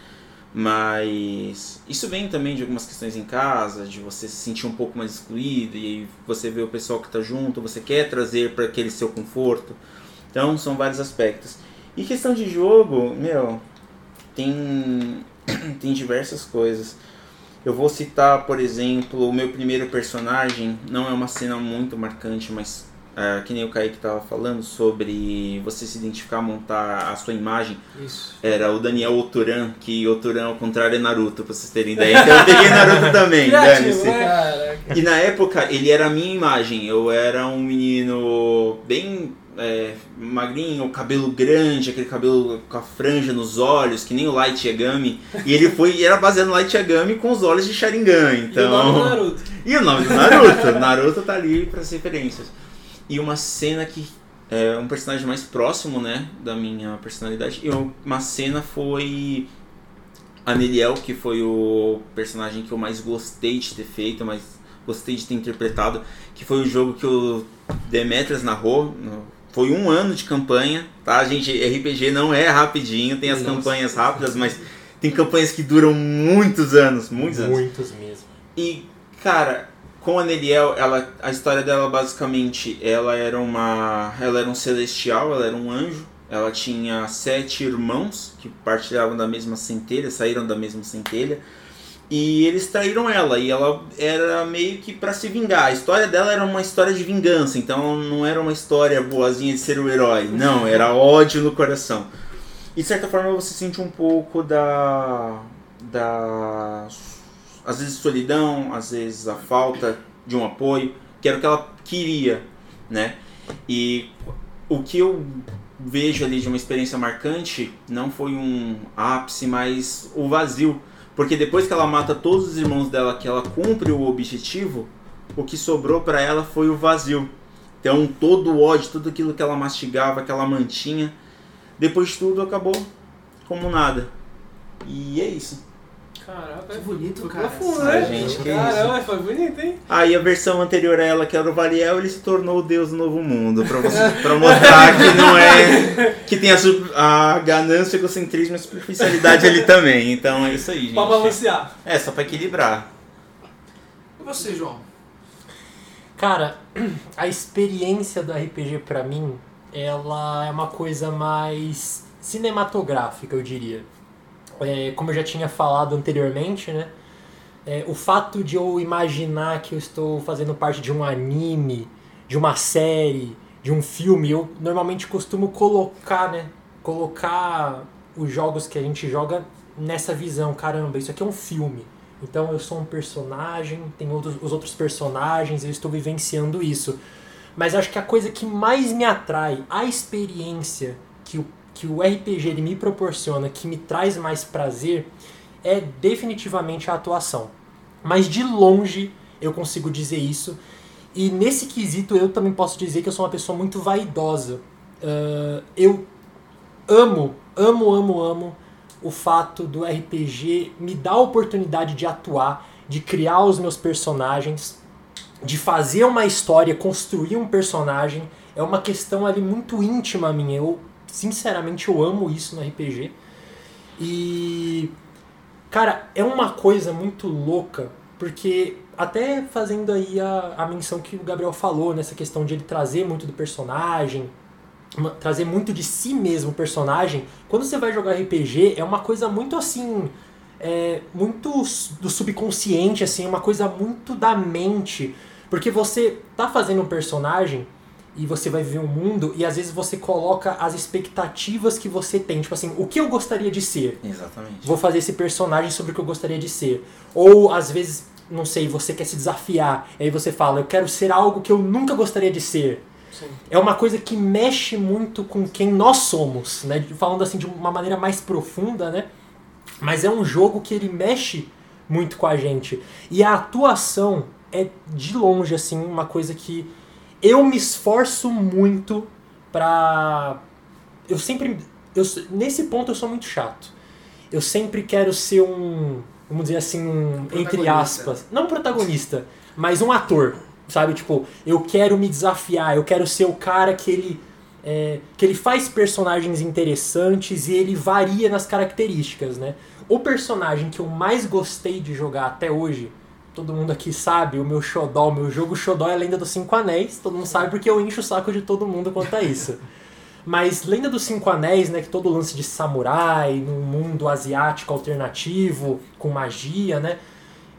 S4: Mas isso vem também de algumas questões em casa, de você se sentir um pouco mais excluído e você vê o pessoal que tá junto, você quer trazer para aquele seu conforto. Então são vários aspectos. E questão de jogo, meu, tem tem diversas coisas. Eu vou citar, por exemplo, o meu primeiro personagem, não é uma cena muito marcante, mas é, que nem o Kaique estava falando sobre você se identificar, montar a sua imagem.
S3: Isso.
S4: Era o Daniel Oturan, que Oturan ao contrário é Naruto, pra vocês terem ideia. Então eu peguei Naruto também, dane-se.
S1: né?
S4: E na época ele era a minha imagem. Eu era um menino bem é, magrinho, cabelo grande, aquele cabelo com a franja nos olhos, que nem o Light Yagami. E ele foi era baseado no Light Yagami com os olhos de Sharingan. Então...
S1: E o nome do Naruto.
S4: E o nome do Naruto. Naruto tá ali para as referências. E uma cena que é um personagem mais próximo, né, da minha personalidade. E uma cena foi a Neliel, que foi o personagem que eu mais gostei de ter feito, mais gostei de ter interpretado, que foi o jogo que o Demetrius narrou. Foi um ano de campanha, tá, gente? RPG não é rapidinho, tem as
S3: Nossa.
S4: campanhas rápidas, mas tem campanhas que duram muitos anos, muitos anos.
S5: Muitos mesmo.
S4: E, cara, com a Neliel, ela, a história dela basicamente, ela era uma, ela era um celestial, ela era um anjo. Ela tinha sete irmãos que partilhavam da mesma centelha, saíram da mesma centelha. E eles traíram ela, e ela era meio que pra se vingar. A história dela era uma história de vingança, então não era uma história boazinha de ser o herói. Não, era ódio no coração. E de certa forma você sente um pouco da. da. Às vezes solidão, às vezes a falta de um apoio, que era o que ela queria, né? E o que eu vejo ali de uma experiência marcante não foi um ápice, mas o vazio. Porque depois que ela mata todos os irmãos dela, que ela cumpre o objetivo, o que sobrou pra ela foi o vazio. Então todo o ódio, tudo aquilo que ela mastigava, que ela mantinha, depois de tudo acabou como nada. E é isso.
S1: Caraca,
S3: Que bonito,
S1: foi
S3: cara.
S1: profundo,
S4: Ai,
S1: né?
S4: gente, que
S1: Caramba, foi bonito, hein?
S4: Aí a versão anterior a ela, que era o Valiel, ele se tornou o Deus do Novo Mundo. Pra, você, pra mostrar que não é. que tem a, su- a ganância, o egocentrismo e a superficialidade ali também. Então é isso aí, gente.
S1: Pra balancear.
S4: É, só pra equilibrar.
S3: E você, João?
S5: Cara, a experiência do RPG pra mim, ela é uma coisa mais cinematográfica, eu diria. É, como eu já tinha falado anteriormente, né? é, o fato de eu imaginar que eu estou fazendo parte de um anime, de uma série, de um filme, eu normalmente costumo colocar, né? Colocar os jogos que a gente joga nessa visão, caramba, isso aqui é um filme. Então eu sou um personagem, tem outros, os outros personagens, eu estou vivenciando isso. Mas acho que a coisa que mais me atrai, a experiência que o, que o RPG me proporciona, que me traz mais prazer, é definitivamente a atuação. Mas de longe eu consigo dizer isso. E nesse quesito eu também posso dizer que eu sou uma pessoa muito vaidosa. Uh, eu amo, amo, amo, amo o fato do RPG me dar a oportunidade de atuar, de criar os meus personagens, de fazer uma história, construir um personagem. É uma questão ali muito íntima minha. Eu, sinceramente, eu amo isso no RPG. E. Cara, é uma coisa muito louca, porque até fazendo aí a, a menção que o Gabriel falou, nessa questão de ele trazer muito do personagem, uma- trazer muito de si mesmo o personagem, quando você vai jogar RPG, é uma coisa muito assim. É, muito do subconsciente, assim, uma coisa muito da mente. Porque você tá fazendo um personagem e você vai viver um mundo e às vezes você coloca as expectativas que você tem. Tipo assim, o que eu gostaria de ser?
S4: Exatamente.
S5: vou fazer esse personagem sobre o que eu gostaria de ser. Ou às vezes, não sei, você quer se desafiar, e aí você fala, eu quero ser algo que eu nunca gostaria de ser.
S1: Sim.
S5: É uma coisa que mexe muito com quem nós somos, né? Falando assim de uma maneira mais profunda, né? Mas é um jogo que ele mexe muito com a gente. E a atuação é de longe assim uma coisa que eu me esforço muito pra eu sempre eu nesse ponto eu sou muito chato. Eu sempre quero ser um, vamos dizer assim, um, entre aspas, não protagonista, mas um ator, sabe? Tipo, eu quero me desafiar, eu quero ser o cara que ele é, que ele faz personagens interessantes e ele varia nas características, né? O personagem que eu mais gostei de jogar até hoje, todo mundo aqui sabe, o meu xodó, o meu jogo xodó é a Lenda dos Cinco Anéis, todo mundo sabe porque eu encho o saco de todo mundo quanto a isso. Mas Lenda dos Cinco Anéis, né, que todo lance de samurai, num mundo asiático alternativo, com magia, né,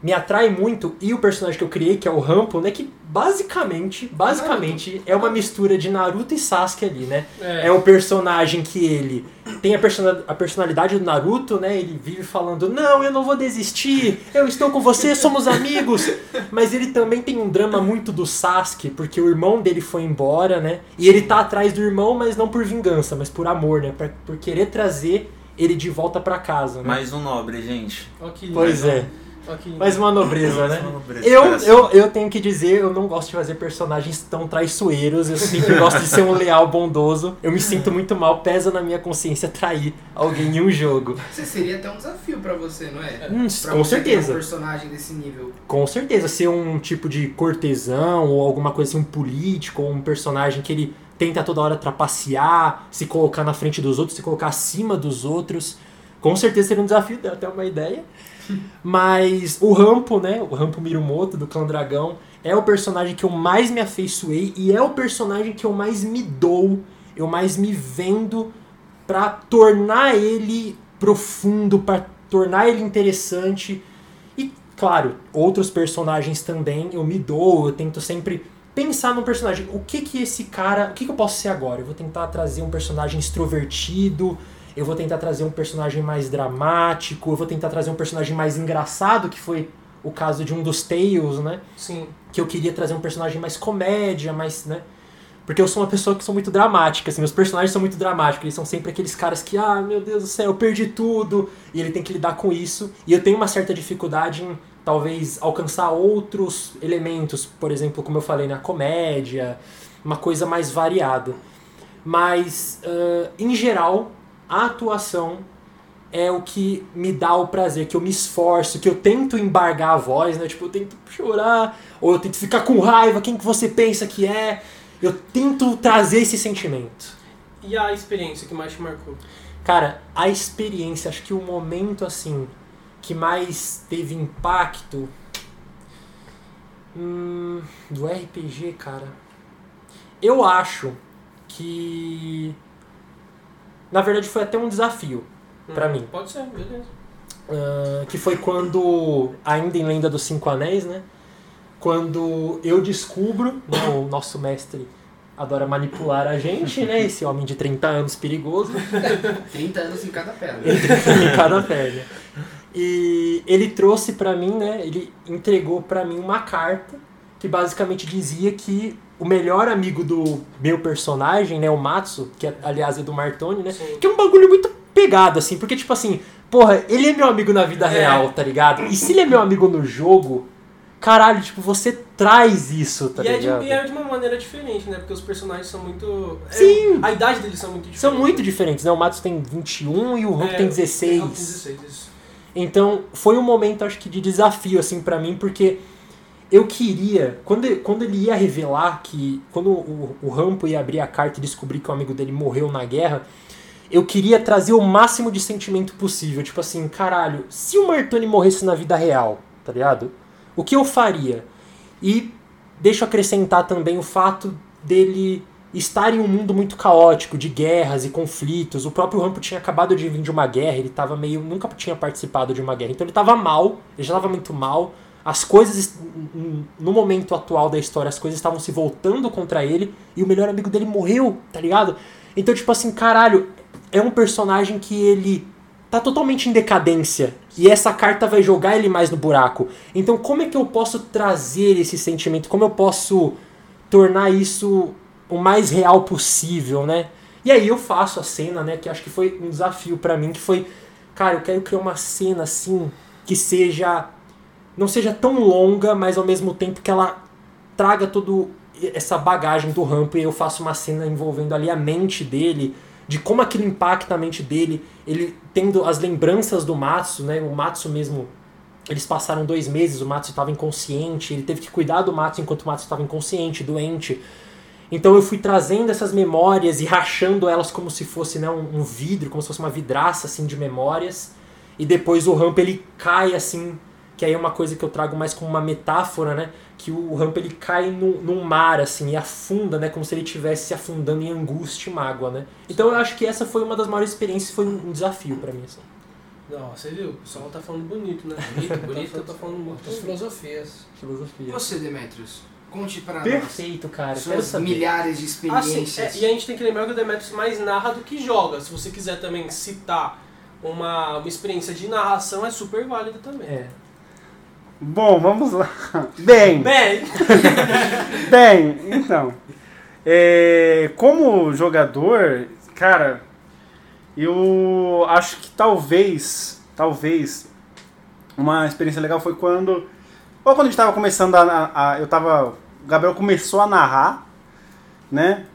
S5: me atrai muito. E o personagem que eu criei, que é o Rampo, né, que basicamente, basicamente é uma mistura de Naruto e Sasuke ali, né? É o personagem que ele tem a, persona- a personalidade do Naruto, né? Ele vive falando: Não, eu não vou desistir, eu estou com você, somos amigos. Mas ele também tem um drama muito do Sasuke, porque o irmão dele foi embora, né? E ele tá atrás do irmão, mas não por vingança, mas por amor, né? Por querer trazer ele de volta pra casa, né?
S4: Mais um nobre, gente.
S1: Ó que
S5: Pois
S1: lindo.
S5: é. Mais uma nobreza, né?
S4: Nobreza,
S5: Eu,
S4: coração.
S5: eu, eu tenho que dizer, eu não gosto de fazer personagens tão traiçoeiros, eu sempre gosto de ser um leal bondoso. Eu me sinto muito mal, pesa na minha consciência trair alguém em um jogo.
S3: Você seria até um desafio pra você, não é?
S5: Hum,
S3: Pra
S5: com
S3: você ter
S5: certeza.
S3: um personagem desse nível.
S5: Com certeza, ser um tipo de cortesão ou alguma coisa assim, um político ou um personagem que ele tenta toda hora trapacear, se colocar na frente dos outros, se colocar acima dos outros. Com certeza seria um desafio, deu até uma ideia. Mas o Rampo, né? O Rampo Mirumoto do Clã Dragão é o personagem que eu mais me afeiçoei e é o personagem que eu mais me dou, eu mais me vendo pra tornar ele profundo, pra tornar ele interessante. E, claro, outros personagens também eu me dou, eu tento sempre pensar num personagem. O que que esse cara. O que que eu posso ser agora? Eu vou tentar trazer um personagem extrovertido. Eu vou tentar trazer um personagem mais dramático. Eu vou tentar trazer um personagem mais engraçado, que foi o caso de um dos Tales, né?
S1: Sim.
S5: que eu queria trazer um personagem mais comédia, mais, né? Porque eu sou uma pessoa que sou muito dramática, assim, meus personagens são muito dramáticos, eles são sempre aqueles caras que, ah, meu Deus do céu, eu perdi tudo, e ele tem que lidar com isso, e eu tenho uma certa dificuldade em, talvez, alcançar outros elementos, por exemplo, como eu falei, na comédia, uma coisa mais variada. Mas, ah, em geral, a atuação é o que me dá o prazer, que eu me esforço, que eu tento embargar a voz, né? Tipo, eu tento chorar, ou eu tento ficar com raiva, quem que você pensa que é? Eu tento trazer esse sentimento.
S1: E a experiência que mais te marcou?
S5: Cara, a experiência, acho que o momento assim que mais teve impacto hum, do RPG, cara. Eu acho que na verdade foi até um desafio pra
S1: Hum,
S5: mim.
S1: Pode ser, beleza.
S5: Ah, que foi quando, ainda em Lenda dos Cinco Anéis, né? Quando eu descubro, né, o nosso mestre adora manipular a gente, né? Esse homem de 30 anos perigoso.
S3: 30 anos em cada perna.
S5: em cada perna. E ele trouxe pra mim, né? Ele entregou pra mim uma carta que basicamente dizia que o melhor amigo do meu personagem, né, o Matsu, que aliás é do Martoni, né?
S1: Sim.
S5: Que é um bagulho muito pegado, assim, porque tipo assim, porra, ele é meu amigo na vida
S1: É.
S5: real, tá ligado? E se ele é meu amigo no jogo, caralho, tipo, você traz isso, tá
S1: e, é de,
S5: ligado?
S1: e é de uma maneira diferente, né? Porque os personagens são muito. é,
S5: Sim.
S1: a idade deles são muito diferentes.
S5: São muito diferentes, né? O Matsu tem 21 e o Rampo
S1: É,
S5: tem
S1: o
S5: 16.
S1: Rampo tem 16, isso.
S5: Então, foi um momento, acho que, de desafio, assim, pra mim, porque eu queria, quando quando ele ia revelar que, quando o, o Rampo ia abrir a carta e descobrir que o amigo dele morreu na guerra, eu queria trazer o máximo de sentimento possível. Tipo assim, caralho, se o Martoni morresse na vida real, tá ligado? O que eu faria? E deixa eu acrescentar também o fato dele estar em um mundo muito caótico, de guerras e conflitos. O próprio Rampo tinha acabado de vir de uma guerra, ele tava meio. nunca tinha participado de uma guerra. Então ele tava mal, ele já tava muito mal. As coisas, no momento atual da história, as coisas estavam se voltando contra ele e o melhor amigo dele morreu, tá ligado? Então, tipo assim, caralho, é um personagem que ele tá totalmente em decadência. E essa carta vai jogar ele mais no buraco. Então, como é que eu posso trazer esse sentimento? Como eu posso tornar isso o mais real possível, né? E aí eu faço a cena, né, que acho que foi um desafio pra mim, que foi, cara, eu quero criar uma cena assim que seja não seja tão longa, mas ao mesmo tempo que ela traga todo essa bagagem do Rampo e eu faço uma cena envolvendo ali a mente dele, de como aquilo impacta a mente dele, ele tendo as lembranças do Matsu, né? O Matsu mesmo, eles passaram dois meses, o Matsu estava inconsciente, ele teve que cuidar do Matsu enquanto o Matsu estava inconsciente, doente. Então eu fui trazendo essas memórias e rachando elas como se fosse né, um, um vidro, como se fosse uma vidraça assim de memórias. E depois o Rampo ele cai assim, que aí é uma coisa que eu trago mais como uma metáfora, né? Que o Rampo ele cai no, num mar assim e afunda, né? Como se ele estivesse se afundando em angústia e mágoa, né? Então eu acho que essa foi uma das maiores experiências, foi um um desafio pra mim assim.
S1: Não, você viu? O pessoal tá falando bonito, né?
S3: Bonito, bonito.
S1: Eu tô falando muito.
S3: Muitas filosofias.
S5: Filosofia.
S3: você, Demetrius? Conte para nós
S5: Perfeito, cara. Quero
S3: suas
S5: saber.
S3: milhares de
S1: Ah, sim.
S3: experiências.
S1: É, e a gente tem que lembrar que o Demetrius mais narra do que joga. Se você quiser também citar uma, uma experiência de narração, é super válida também.
S5: É.
S6: Bom, vamos lá. Bem,
S1: Bem,
S6: bem, então. é, como jogador, cara, eu acho que talvez, talvez, uma experiência legal foi quando. Ou quando a gente tava começando a. a- eu tava. O Gabriel começou a narrar, né?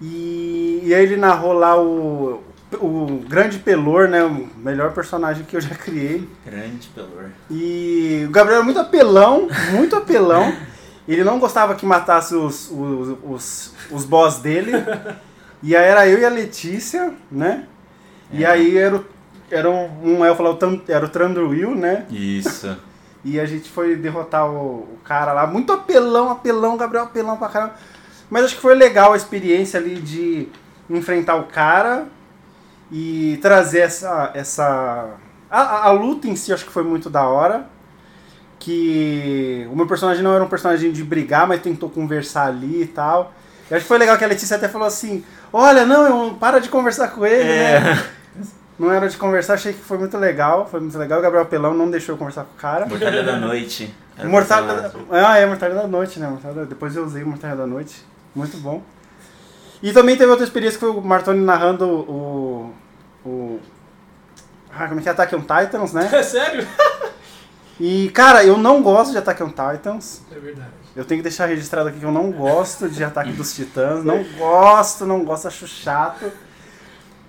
S6: E, e aí ele narrou lá o. O grande Pelor, né? O melhor personagem que eu já criei.
S4: Grande pelor.
S6: E o Gabriel era muito apelão, muito apelão. Ele não gostava que matasse os, os, os, os boss dele. E aí era eu e a Letícia, né? E
S4: É.
S6: aí era, o- era um, um elfo lá, era o Trandruil, né?
S4: Isso.
S6: E a gente foi derrotar o, o cara lá. Muito apelão, apelão, Gabriel apelão pra caramba. Mas acho que foi legal a experiência ali de enfrentar o cara e trazer essa. essa a, a- a luta em si acho que foi muito da hora. Que o meu personagem não era um personagem de brigar, mas tentou conversar ali e tal. Eu acho que foi legal que a Letícia até falou assim: Olha, não, eu, para de conversar com ele, né? Não era de conversar, achei que foi muito legal. Foi muito legal. O Gabriel Pelão não deixou eu conversar com o cara.
S4: Mortalha da noite.
S6: Mortalha
S4: personagem.
S6: Ah, é, Mortalha da Noite, né? Mortalha- Depois eu usei o Mortalha da Noite. Muito bom. E também teve outra experiência que foi o Martoni narrando o. o ah, como é que é? Attack on Titans, né?
S1: é sério?
S6: E, cara, eu não gosto de Attack on Titans.
S1: É verdade.
S6: Eu tenho que deixar registrado aqui que eu não gosto de Ataque dos Titãs. Não gosto, não gosto, acho chato.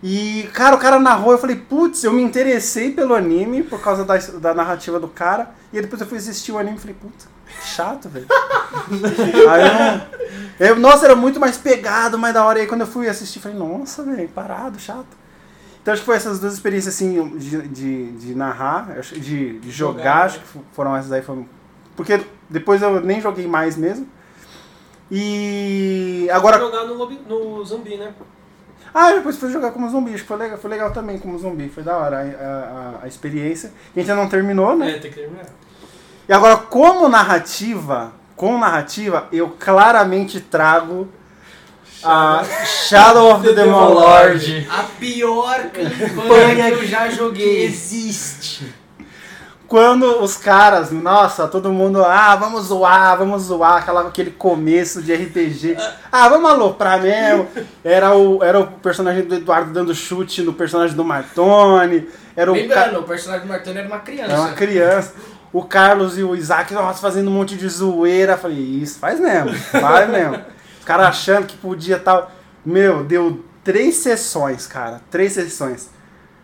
S6: E, cara, o cara narrou, eu falei, putz, eu me interessei pelo anime por causa da, da narrativa do cara. E aí depois eu fui assistir o anime e falei, que chato, velho. aí eu não. eu- nossa, era muito mais pegado, mais da hora. E aí quando eu fui assistir, falei, nossa, velho, parado, chato. Então acho que foi essas duas experiências, assim, de, de, de narrar, de, de jogar,
S1: Jogar, né?
S6: acho que foram essas aí. Foram... Porque depois eu nem joguei mais mesmo. E agora
S1: jogar no, lobi, no zumbi, né?
S6: Ah, depois fui jogar como zumbi, acho que foi legal, foi legal também como zumbi, foi da hora a, a- a experiência. A gente ainda não terminou, né?
S1: É, tem que terminar.
S6: E agora, como narrativa, com narrativa, eu claramente trago a Shadow of the Demon Lord.
S3: A pior campanha que eu já joguei.
S5: existe.
S6: Quando os caras, nossa, todo mundo, ah, vamos zoar, vamos zoar, aquela, aquele começo de RPG. Ah, vamos aloprar mesmo. Era o, era o personagem do Eduardo dando chute no personagem do Martoni. Era o ca-
S3: Lembrando, o personagem do Martoni era uma criança.
S6: era uma criança. O Carlos e o Isaac, nossa, fazendo um monte de zoeira. Falei, isso, faz mesmo, faz mesmo. Os caras achando que podia tal. Meu, deu três sessões, cara. Três sessões.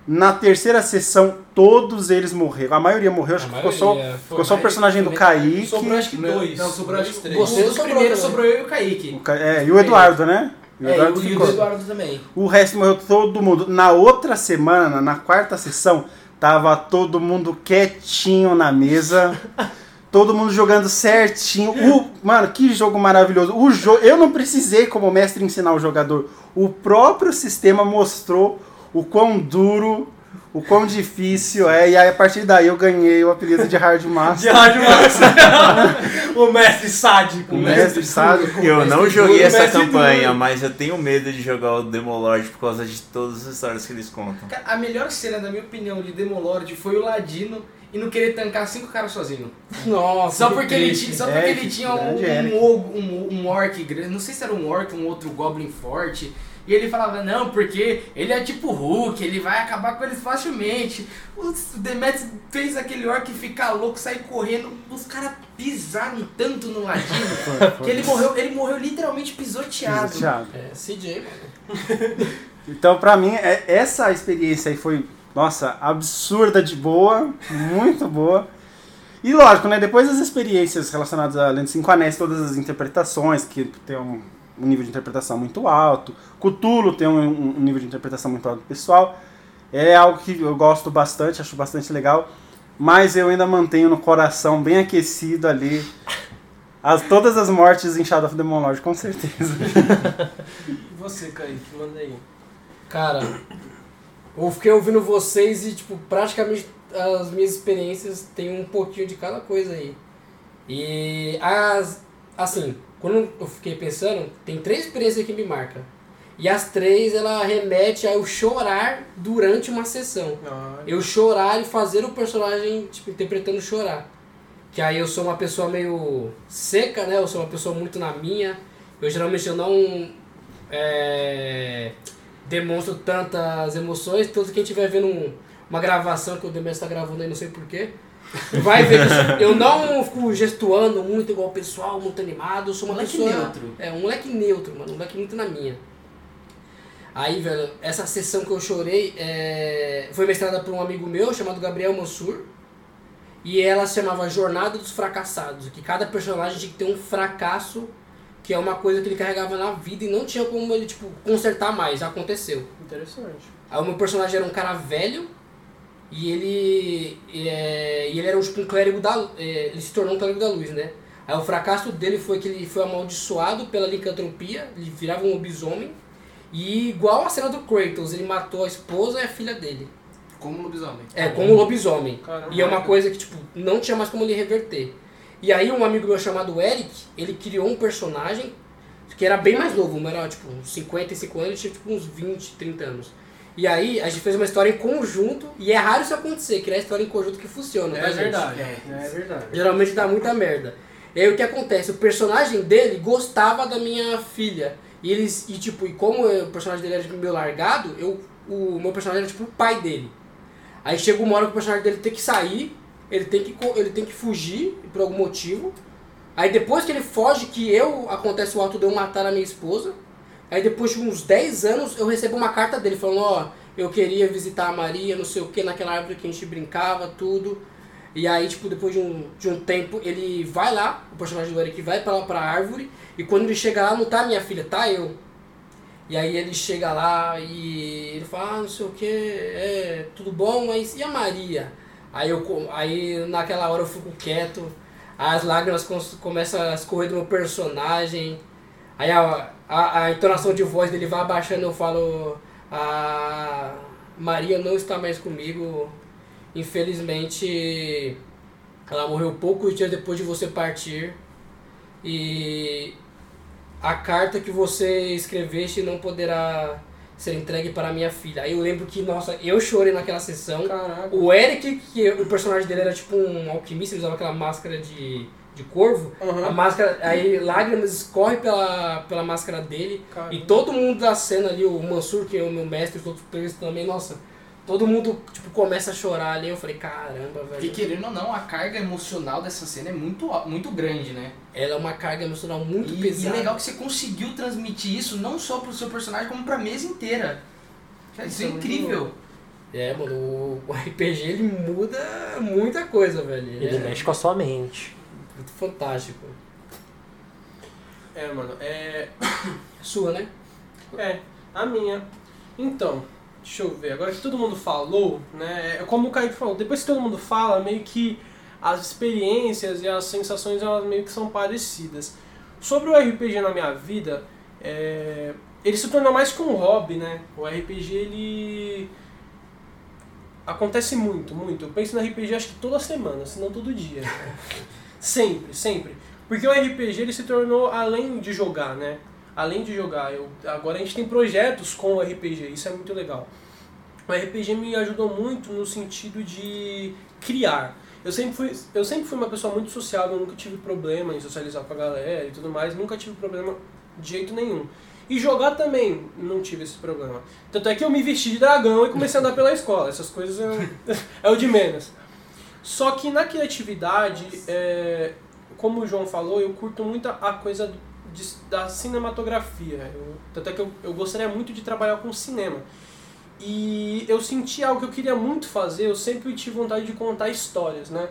S6: Na terceira sessão, todos eles morreram. A maioria morreu, acho
S2: A
S6: que ficou só, ficou só o personagem do Kaique.
S1: Sobrou acho que dois.
S3: Não, sobrou acho
S1: três.
S2: Você
S3: dos
S2: sobrou
S3: primeiros
S2: também.
S3: sobrou eu e o Kaique.
S6: O Ca- É, e o Eduardo, né? O
S3: É,
S6: Eduardo
S3: e o- e. Eduardo também.
S6: O resto morreu todo mundo. Na outra semana, na quarta sessão, tava todo mundo quietinho na mesa. Todo mundo jogando certinho. O, mano, que jogo maravilhoso. O jo eu não precisei, como mestre, ensinar o jogador. O próprio sistema mostrou o quão duro, o quão difícil é. E aí, a partir daí, eu ganhei o apelido de Hard
S5: De
S6: Master.
S5: Rádio Master. o mestre sádico.
S6: O mestre, sabe?
S4: Eu não
S2: Mestre
S4: joguei
S2: duro,
S4: essa campanha,
S5: duro.
S4: mas eu tenho medo de jogar o Demolord por causa de todas as histórias que eles contam.
S3: A melhor cena, na minha opinião, de Demolord foi o Ladino e não querer tancar cinco caras sozinho.
S2: Nossa,
S3: Só
S2: que
S3: porque ele, tinha, só porque
S6: Eric,
S3: ele tinha um, um, um, um orc grande, não sei se era um orc, um outro goblin forte. E ele falava, não, porque ele é tipo Hulk, ele vai acabar com eles facilmente. O Demetrius fez aquele orc ficar louco, sair correndo. Os caras pisaram tanto no Ladino que ele morreu, ele morreu literalmente pisoteado.
S6: Thiago.
S2: É, CJ, mano.
S6: Então, pra mim, é- essa experiência aí foi, nossa, absurda de boa, muito boa. E lógico, né, depois das experiências relacionadas a Lenda 5 Anéis, todas as interpretações, que tem um, um nível de interpretação muito alto, Cthulhu tem um, um nível de interpretação muito alto pessoal, é algo que eu gosto bastante, acho bastante legal, mas eu ainda mantenho no coração bem aquecido ali as, todas as mortes em Shadow of the Lord, com certeza.
S1: E você, Kaique, manda aí.
S2: Cara, eu fiquei ouvindo vocês e, tipo, praticamente as minhas experiências tem um pouquinho de cada coisa aí. E as. Assim, quando eu fiquei pensando, tem três experiências que me marcam. E as três ela remete a eu chorar durante uma sessão. Eu chorar e fazer o personagem, tipo, interpretando chorar. Que aí eu sou uma pessoa meio seca, né? Eu sou uma pessoa muito na minha. Eu geralmente eu não é, demonstro tantas emoções. Tanto quem estiver vendo um- uma gravação que o Demetrio está gravando aí, não sei porquê. Vai ver que eu não fico gestuando muito igual o pessoal, muito animado. Eu sou uma
S3: Moleque
S2: pessoa.
S3: neutro.
S2: É, um moleque neutro, mano. Um moleque muito na minha. Aí, velho, essa sessão que eu chorei é, foi mestrada por um amigo meu chamado Gabriel Mansur. E ela se chamava Jornada dos Fracassados. Que cada personagem tinha que ter um fracasso, que é uma coisa que ele carregava na vida e não tinha como ele, tipo, consertar mais. Aconteceu.
S1: interessante.
S2: Aí o meu personagem era um cara velho e ele, é, e ele era um, clérigo da é, ele se tornou um clérigo da luz, né? Aí o fracasso dele foi que ele foi amaldiçoado pela licantropia, ele virava um lobisomem e igual a cena do Kratos, ele matou a esposa e a filha dele.
S3: Como lobisomem.
S2: É, como lobisomem.
S1: Caramba.
S2: E é uma coisa que, tipo, não tinha mais como ele reverter. E aí um amigo meu chamado Eric, ele criou um personagem que era bem mais novo, era tipo uns 55 anos, ele tinha tipo uns 20, 30 anos. E aí a gente fez uma história em conjunto, e é raro isso acontecer, criar história em conjunto que funciona, tá,
S1: É
S2: gente?
S1: verdade.
S3: É.
S1: É verdade.
S2: Geralmente dá muita merda. E aí o que acontece? O personagem dele gostava da minha filha. E eles. E tipo, e como o personagem dele era tipo, meio largado, eu, o meu personagem era tipo o pai dele. Aí chega uma hora que o personagem dele tem que sair, ele tem que, ele tem que fugir por algum motivo. Aí depois que ele foge, que eu acontece o ato de eu matar a minha esposa. Aí depois de uns 10 anos eu recebo uma carta dele falando, ó, eu queria visitar a Maria, não sei o que, naquela árvore que a gente brincava, tudo. E aí, tipo, depois de um, de um tempo, ele vai lá, o personagem do Eric vai pra lá pra árvore, e quando ele chega lá, não tá minha filha, tá eu. E aí ele chega lá e ele fala, ah, não sei o que, é, tudo bom, mas e a Maria? Aí, eu, aí naquela hora eu fico quieto, as lágrimas começam a escorrer do meu personagem, aí a, a, a entonação de voz dele vai abaixando, eu falo, a Maria não está mais comigo, infelizmente ela morreu poucos dias depois de você partir, e a carta que você escreveste não poderá ser entregue para minha filha. Aí eu lembro que, nossa, eu chorei naquela sessão.
S1: Caraca.
S2: O Eric, que o personagem dele era tipo um alquimista, ele usava aquela máscara de, de corvo.
S1: Aham.
S2: A máscara, aí lágrimas escorrem pela, pela máscara dele.
S1: Caramba.
S2: E todo mundo da cena ali, o Mansur, que é o meu mestre, os outros players também, nossa, todo mundo tipo, começa a chorar ali. Eu falei, caramba,
S3: Porque
S2: velho.
S3: querendo ou não, a carga emocional dessa cena é muito, muito grande, né?
S2: Ela é uma carga emocional muito
S3: e, e
S2: pesada.
S3: é legal que você conseguiu transmitir isso não só pro seu personagem, como pra mesa inteira. Cara, isso é incrível.
S2: É, mano, o, o RPG ele muda muita coisa, velho.
S5: Ele
S2: é
S5: mexe com a sua mente.
S2: Muito fantástico.
S1: É, mano, é.
S2: Sua, né?
S1: É, a minha. Então, deixa eu ver, agora que todo mundo falou, né? É como o Kaique falou, depois que todo mundo fala, meio que as experiências e as sensações elas meio que são parecidas. Sobre o RPG na minha vida, é, ele se tornou mais que um hobby, né? O RPG ele acontece muito, muito. Eu penso no RPG acho que toda semana, se não todo dia. sempre, sempre. Porque o RPG ele se tornou além de jogar, né? Além de jogar, eu, agora a gente tem projetos com o RPG, isso é muito legal. O RPG me ajudou muito no sentido de criar. Eu sempre fui, eu sempre fui uma pessoa muito sociável, nunca tive problema em socializar com a galera e tudo mais, nunca tive problema de jeito nenhum. E jogar também não tive esse problema. Tanto é que eu me vesti de dragão e comecei a andar pela escola. Essas coisas é, é o de menos. Só que na criatividade, é, como o João falou, eu curto muito a- coisa de- da cinematografia. Eu- tanto é que eu, eu gostaria muito de trabalhar com cinema. E eu senti algo que eu queria muito fazer, eu sempre tive vontade de contar histórias, né?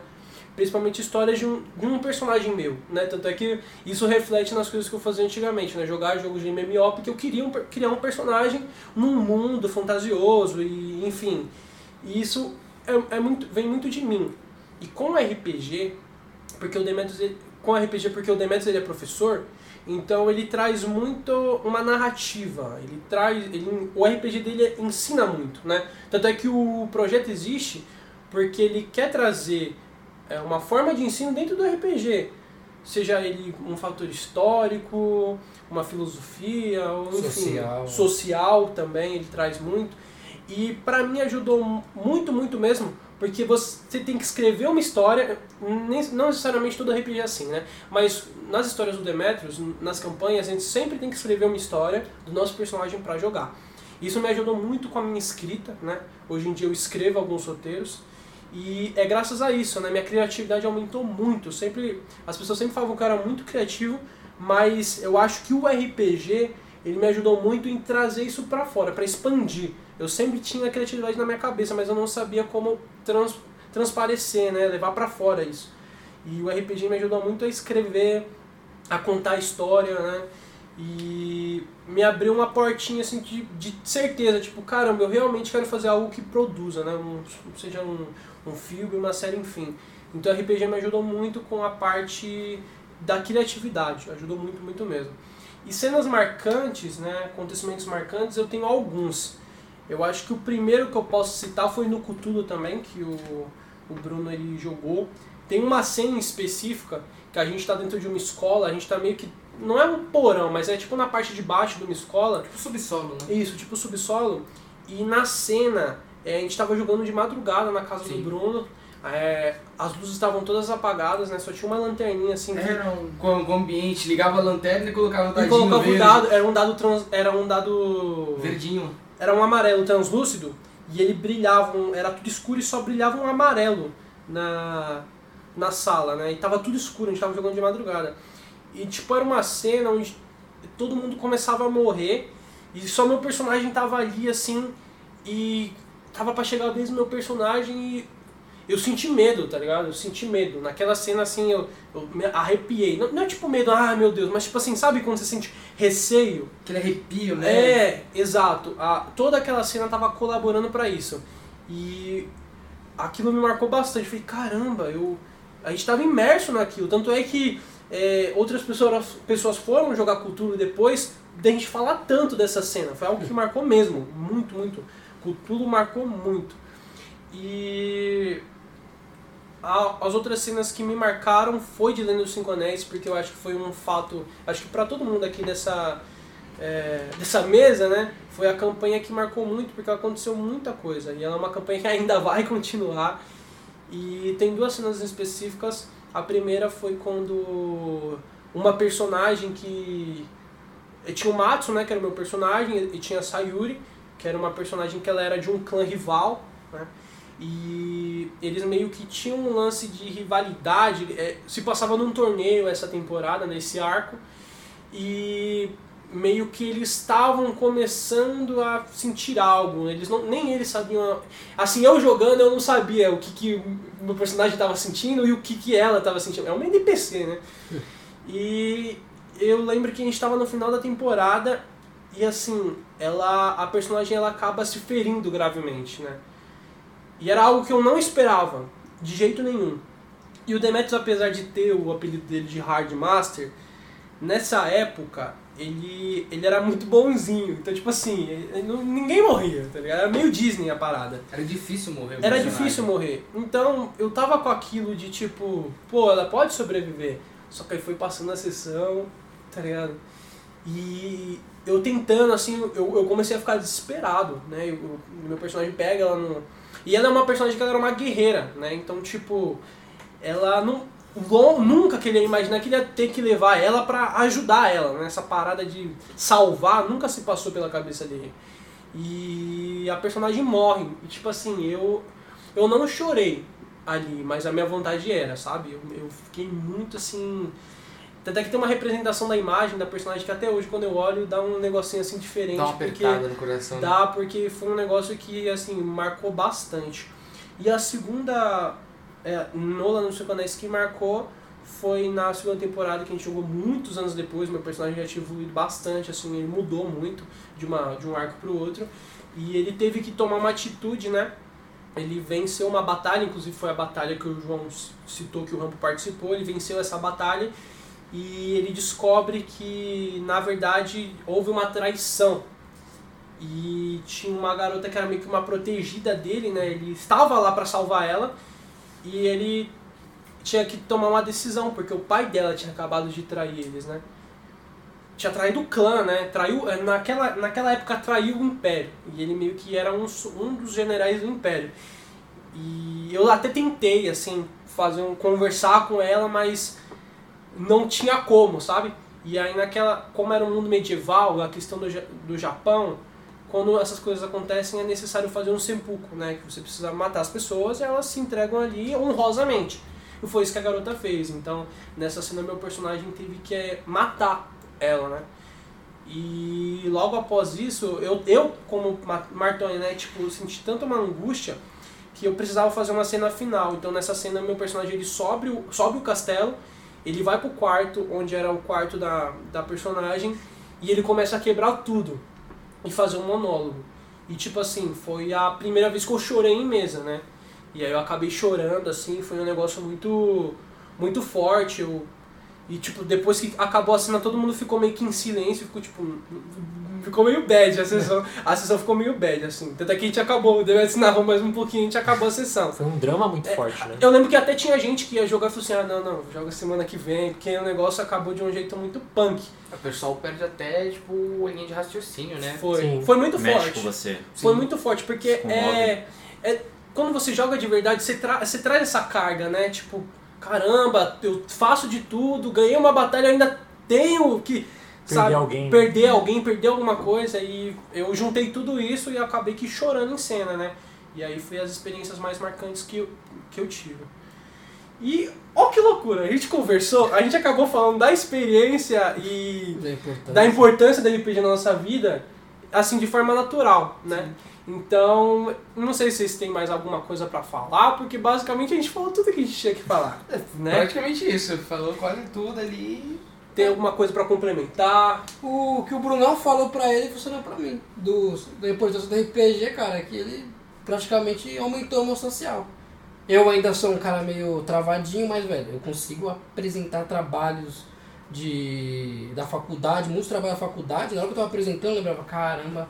S1: Principalmente histórias de um, de um personagem meu, né? Tanto é que isso reflete nas coisas que eu fazia antigamente, né? Jogar jogos de MMO, porque eu queria um criar um personagem num mundo fantasioso e, enfim. E isso é, é muito, vem muito de mim. E com RPG, porque o Demetrius, ele- com RPG porque o Demetrius ele é professor, então ele traz muito uma narrativa, ele traz, ele, o RPG dele ensina muito, né? Tanto é que o projeto existe porque ele quer trazer é, uma forma de ensino dentro do RPG, seja ele um fator histórico, uma filosofia, ou enfim,
S2: Social.
S1: social também, ele traz muito. E pra mim ajudou muito, muito mesmo, porque você tem que escrever uma história, nem- não necessariamente todo RPG é assim, né? Mas nas histórias do Demetrius, nas campanhas, a gente sempre tem que escrever uma história do nosso personagem pra jogar. Isso me ajudou muito com a minha escrita, né? Hoje em dia eu escrevo alguns roteiros e é graças a isso, né? Minha criatividade aumentou muito. Sempre, as pessoas sempre falavam que eu era muito criativo, mas eu acho que o RPG ele me ajudou muito em trazer isso pra fora, pra expandir. Eu sempre tinha a criatividade na minha cabeça, mas eu não sabia como trans, transparecer, né? Levar pra fora isso. E o RPG me ajudou muito a escrever, a contar a história, né? E me abriu uma portinha assim de, de certeza, tipo, caramba, eu realmente quero fazer algo que produza, né? Um, seja um, um filme, uma série, enfim. Então o RPG me ajudou muito com a parte da criatividade, ajudou muito, muito mesmo. E cenas marcantes, né, acontecimentos marcantes, eu tenho alguns. Eu acho que o primeiro que eu posso citar foi no Cthulhu também, que o, o Bruno ele jogou. Tem uma cena específica que a gente tá dentro de uma escola, a gente tá meio que. Não é um porão, mas é tipo na parte de baixo de uma escola.
S3: Tipo subsolo, né?
S1: Isso, tipo subsolo. E na cena, é, a gente tava jogando de madrugada na casa
S3: Sim.
S1: do Bruno. é, as luzes estavam todas apagadas, né? Só tinha uma lanterninha assim.
S3: Era um, com, com o ambiente, ligava a lanterna e colocava um
S1: e
S3: dadinho
S1: colocava o
S3: verde.
S1: dado, era um dado trans, era um dado
S3: Verdinho.
S1: Era um amarelo translúcido e ele brilhava, um- era tudo escuro e só brilhava um amarelo na na sala, né? E tava tudo escuro, a gente tava jogando de madrugada. E tipo era uma cena onde todo mundo começava a morrer e só meu personagem tava ali assim e tava pra chegar do meu personagem e eu senti medo, tá ligado? Eu senti medo. Naquela cena, assim, eu, eu me arrepiei. Não, não é tipo medo, ah, meu Deus, mas tipo assim, sabe quando você sente receio?
S3: Aquele arrepio, né?
S1: É, exato. A, toda aquela cena tava colaborando pra isso. E aquilo me marcou bastante. Falei, caramba, eu, a gente tava imerso naquilo. Tanto é que é, outras pessoas, pessoas foram jogar Cthulhu depois da gente falar tanto dessa cena. Foi algo que marcou mesmo. Muito, muito. Cthulhu marcou muito. E as outras cenas que me marcaram foi de Lenda dos Cinco Anéis, porque eu acho que foi um fato, acho que pra todo mundo aqui dessa, é, dessa mesa, né, foi a campanha que marcou muito, porque aconteceu muita coisa, e ela é uma campanha que ainda vai continuar, e tem duas cenas específicas, a primeira foi quando uma personagem que... Tinha o Matsu, né, que era o meu personagem, e tinha a Sayuri, que era uma personagem que ela era de um clã rival, né, e eles meio que tinham um lance de rivalidade. é, se passava num torneio essa temporada, nesse arco. E meio que eles estavam começando a sentir algo. Eles não, nem eles sabiam. Assim, eu jogando, eu não sabia o que, que o meu personagem estava sentindo e o que, que ela estava sentindo. É uma NPC, né? E eu lembro que a gente estava no final da temporada e assim, ela a personagem ela acaba se ferindo gravemente, né? E era algo que eu não esperava, de jeito nenhum. E o Demetrius, apesar de ter o apelido dele de Hard Master, nessa época ele, ele era muito bonzinho. Então, tipo assim, ele ninguém morria, tá ligado? Era meio Disney a parada.
S3: Era difícil morrer.
S1: Era
S3: personagem.
S1: difícil morrer. Então, eu tava com aquilo de tipo, pô, ela pode sobreviver. Só que aí foi passando a sessão, tá ligado? E eu tentando, assim, eu, eu comecei a ficar desesperado, né? O meu personagem pega ela no. E ela é uma personagem que ela era uma guerreira, né? Então, tipo, ela não. Nunca que ele ia imaginar que ele ia ter que levar ela pra ajudar ela, né? Essa parada de salvar nunca se passou pela cabeça dele. E a personagem morre. E tipo assim, eu eu não chorei ali, mas a minha vontade era, sabe? Eu, eu fiquei muito assim. Até que tem uma representação da imagem da personagem que até hoje, quando eu olho, dá um negocinho assim diferente.
S3: Dá uma
S1: porque
S3: no coração. né?
S1: Dá, porque foi um negócio que, assim, marcou bastante. E a segunda é, Nola no Cinco Anéis que marcou foi na segunda temporada que a gente jogou muitos anos depois. Meu personagem já tinha evoluído bastante, assim, ele mudou muito de, uma, de um arco pro outro. E ele teve que tomar uma atitude, né? Ele venceu uma batalha, inclusive foi a batalha que o João citou que o Rampo participou. Ele venceu essa batalha e ele descobre que, na verdade, houve uma traição e tinha uma garota que era meio que uma protegida dele, né? Ele estava lá para salvar ela e ele tinha que tomar uma decisão, porque o pai dela tinha acabado de trair eles, né? Tinha traído o clã, né? Traiu, eh, naquela, naquela época traiu o Império. E ele meio que era um, um dos generais do Império. E eu até tentei, assim, fazer um, conversar com ela, mas não tinha como, sabe? E aí naquela, como era um mundo medieval, a questão do, do Japão, quando essas coisas acontecem é necessário fazer um seppuku, né? Que você precisa matar as pessoas e elas se entregam ali honrosamente. E foi isso que a garota fez. Então, nessa cena meu personagem teve que eh, matar ela, né? E logo após isso, eu, eu como Ma- Martoni, né, tipo, senti tanta uma angústia que eu precisava fazer uma cena final. Então nessa cena meu personagem ele sobe o, sobe o castelo, ele vai pro quarto, onde era o quarto da, da personagem, e ele começa a quebrar tudo e fazer um monólogo. E tipo assim, foi a primeira vez que eu chorei em mesa, né? E aí eu acabei chorando, assim, foi um negócio muito, muito forte. Eu, e tipo, depois que acabou a cena, todo mundo ficou meio que em silêncio, ficou tipo. Ficou meio bad a sessão. A sessão ficou meio bad, assim. Tanto é que a gente acabou, deve narrou mais um pouquinho, a gente acabou a sessão.
S5: Foi um drama muito forte, né?
S1: Eu lembro que até tinha gente que ia jogar e falou assim, ah não, não, joga semana que vem, porque o negócio acabou de um jeito muito punk.
S3: O pessoal perde até, tipo, a linha de raciocínio, né?
S1: Foi.
S5: Sim.
S1: Foi muito
S4: Mexe
S1: forte.
S4: com você.
S1: Foi
S3: Sim.
S1: muito forte, porque é, é. Quando você joga de verdade, você, tra você traz essa carga, né? Tipo, caramba, eu faço de tudo, ganhei uma batalha, ainda tenho que. Sabe,
S5: alguém.
S1: Perder alguém, perder alguma coisa. E eu juntei tudo isso e acabei que chorando em cena, né? E aí foi as experiências mais marcantes que eu, que eu tive. E, ó que loucura, a gente conversou, a gente acabou falando da experiência e
S2: Da importância.
S1: da importância da RPG na nossa vida, assim, de forma natural, né? Então, não sei se vocês têm mais alguma coisa pra falar, porque basicamente a gente falou tudo que a gente tinha que falar, né?
S3: Praticamente isso. Falou quase tudo ali.
S1: Tem alguma coisa pra complementar?
S2: O que o Brunão falou pra ele funcionou pra mim. Do, da importância do RPG, cara, é que ele praticamente aumentou o meu social. Eu ainda sou um cara meio travadinho, mas, velho, eu consigo apresentar trabalhos de, da faculdade, muitos trabalhos da faculdade. Na hora que eu tava apresentando, eu lembrava, caramba,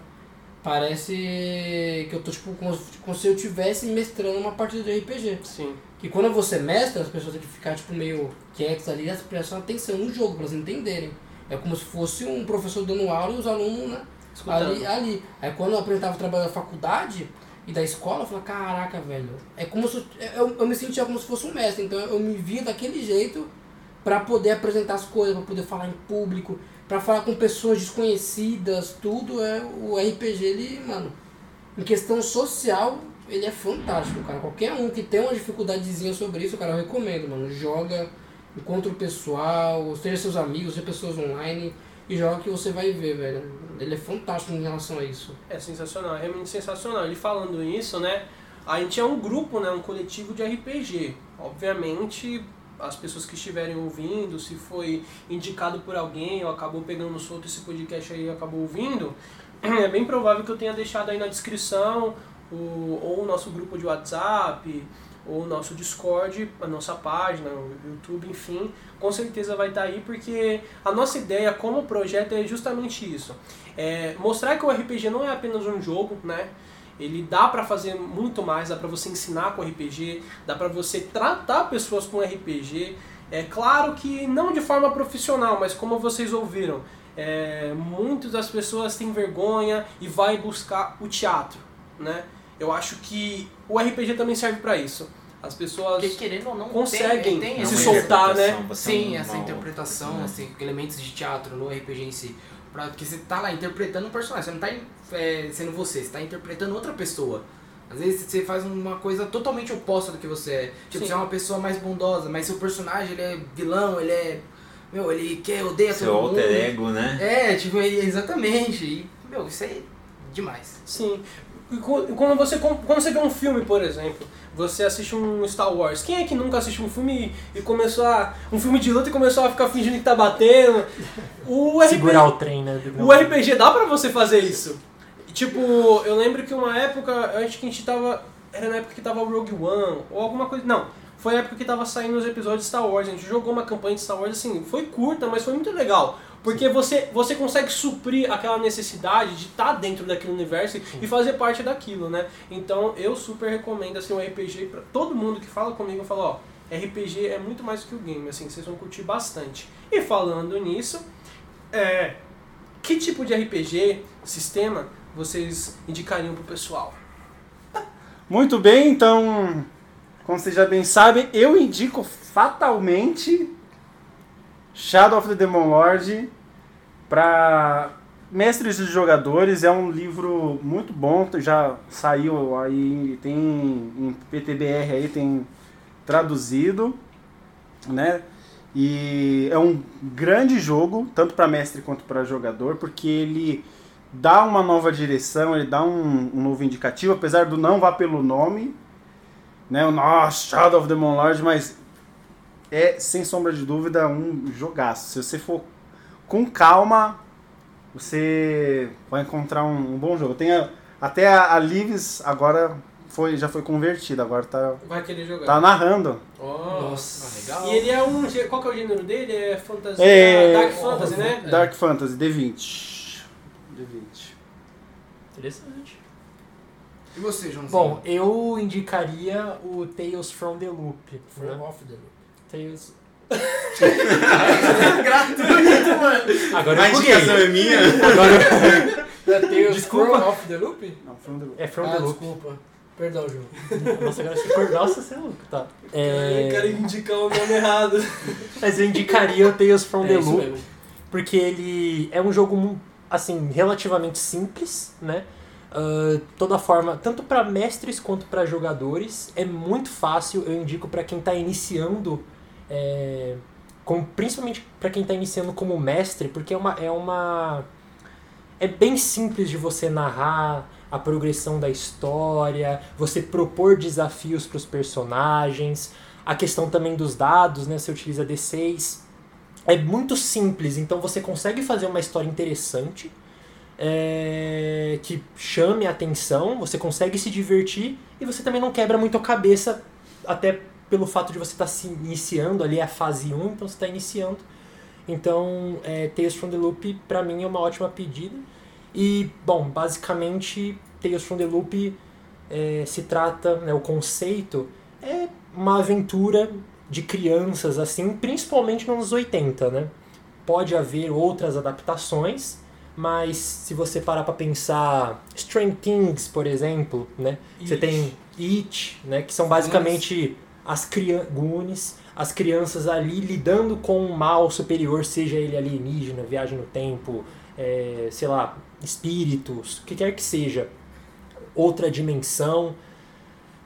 S2: parece que eu tô tipo como, como se eu estivesse mestrando uma partida de RPG.
S1: Sim.
S2: Que quando você mestra, as pessoas têm que ficar tipo meio quietas ali, elas prestam atenção no jogo pra elas entenderem. É como se fosse um professor dando aula e os alunos, né?
S1: Escutando.
S2: Ali, ali. Aí quando eu apresentava o trabalho da faculdade e da escola, eu falava, caraca, velho. É como se eu, eu, eu me sentia como se fosse um mestre, então eu me via daquele jeito pra poder apresentar as coisas, pra poder falar em público, pra falar com pessoas desconhecidas, tudo é o RPG ele, mano, em questão social, ele é fantástico, cara. Qualquer um que tem uma dificuldadezinha sobre isso, cara, eu recomendo, mano. Joga, encontra o pessoal, seja seus amigos, seja pessoas online e joga que você vai ver, velho. Ele é fantástico em relação a isso.
S1: É sensacional, é realmente sensacional. Ele falando isso, né? A gente é um grupo, né? Um coletivo de RPG. Obviamente, as pessoas que estiverem ouvindo, se foi indicado por alguém ou acabou pegando solto esse podcast aí acabou ouvindo, é bem provável que eu tenha deixado aí na descrição o, ou o nosso grupo de WhatsApp, ou o nosso Discord, a nossa página, o YouTube, enfim, com certeza vai estar aí, porque a nossa ideia como projeto é justamente isso. É mostrar que o RPG não é apenas um jogo, né? Ele dá pra fazer muito mais, dá pra você ensinar com RPG, dá pra você tratar pessoas com RPG. É claro que não de forma profissional, mas como vocês ouviram, é, muitas das pessoas têm vergonha e vai buscar o teatro, né? Eu acho que o RPG também serve pra isso. As pessoas
S3: Porque querendo ou não,
S1: conseguem
S3: tem, tem
S1: se soltar, né?
S3: Sim, essa
S4: não-
S3: interpretação,
S4: né?
S3: assim, elementos de teatro no RPG em si. Pra, porque você tá lá interpretando um personagem, você não tá é, sendo você, você tá interpretando outra pessoa. Às vezes você faz uma coisa totalmente oposta do que você é. Tipo,
S1: Sim.
S3: você é uma pessoa mais bondosa, mas seu personagem ele é vilão, ele é. Meu, ele quer, odeia
S4: Seu
S3: todo mundo.
S4: alter ego, né?
S3: É, tipo, ele- exatamente. E, meu, isso aí é demais.
S1: Sim. E quando você, quando você vê um filme, por exemplo, você assiste um Star Wars. Quem é que nunca assistiu um filme e, começou a. um filme de luta e começou a ficar fingindo que tá batendo? O RPG,
S5: Segurar o trem, né?
S1: o RPG dá pra você fazer isso. Tipo, eu lembro que uma época, eu acho que a gente tava. Era na época que tava o Rogue One, ou alguma coisa. Não, foi a época que tava saindo os episódios de Star Wars. A gente jogou uma campanha de Star Wars assim, foi curta, mas foi muito legal. Porque você, você consegue suprir aquela necessidade de estar dentro daquele universo e fazer parte daquilo, né? Então eu super recomendo assim, um RPG pra todo mundo que fala comigo, eu falo, ó, RPG é muito mais do que o game, assim, vocês vão curtir bastante. E falando nisso, é, que tipo de RPG, sistema, vocês indicariam pro pessoal?
S6: Muito bem, então, como vocês já bem sabem, eu indico fatalmente Shadow of the Demon Lord para mestres e jogadores. É um livro muito bom, já saiu aí, tem em PTBR aí, tem traduzido, né? E é um grande jogo, tanto para mestre quanto para jogador, porque ele dá uma nova direção, ele dá um, um novo indicativo, apesar do não vá pelo nome, né? O nossa, Shadow of the Demon Lord, mas é sem sombra de dúvida um jogaço. Se você for com calma, você vai encontrar um, um bom jogo. Tem a- até a, a Lives agora foi, já foi convertida, agora tá,
S1: Vai querer jogar.
S6: tá narrando.
S1: Oh.
S2: Nossa.
S3: legal.
S1: E ele é um. Qual que é o gênero dele? É fantasia.
S6: É-
S1: Dark Fantasy, né?
S6: Dark Fantasy, D20. D20.
S5: Interessante.
S3: E você, Joãozinho?
S5: Bom, eu indicaria o Tales from the Loop.
S3: From
S5: né?
S3: off the loop.
S5: Tales...
S3: Gratuito, mano.
S5: Agora
S4: A
S5: eu buguei.
S4: indicação é minha?
S5: Agora
S3: Tales
S5: Desculpa.
S3: from off the loop?
S6: Não, from the
S5: é from
S3: ah,
S5: the Loop.
S3: desculpa. Perdão, João.
S5: Nossa, agora você. Nossa, você é louco, tá.
S1: Eu quero
S5: É...
S1: indicar o nome errado.
S5: Mas eu indicaria o Tales from
S3: É
S5: the Loop.
S3: mesmo.
S5: porque ele é um jogo assim relativamente simples, né? Ah, toda forma, tanto para mestres quanto para jogadores, é muito fácil. Eu indico para quem está iniciando, é, com, principalmente para quem está iniciando como mestre, porque é uma, é uma é bem simples de você narrar a progressão da história, você propor desafios para os personagens, a questão também dos dados, né? Você utiliza D6 é muito simples, então você consegue fazer uma história interessante é, que chame a atenção, você consegue se divertir e você também não quebra muito a cabeça, até pelo fato de você estar se iniciando ali a fase 1, então você está iniciando. Então, é, Tales from the Loop pra mim é uma ótima pedida. E, bom, basicamente, Tales from the Loop é, se trata, né, o conceito é uma aventura de crianças, assim, principalmente nos anos 80, né? Pode haver outras adaptações, mas se você parar para pensar Strange Things, por exemplo, né? Você
S1: It.
S5: tem It, né? Que são basicamente as crianças, as crianças ali lidando com um mal superior, seja ele alienígena, viagem no tempo, é, sei lá, espíritos, o que quer que seja, outra dimensão.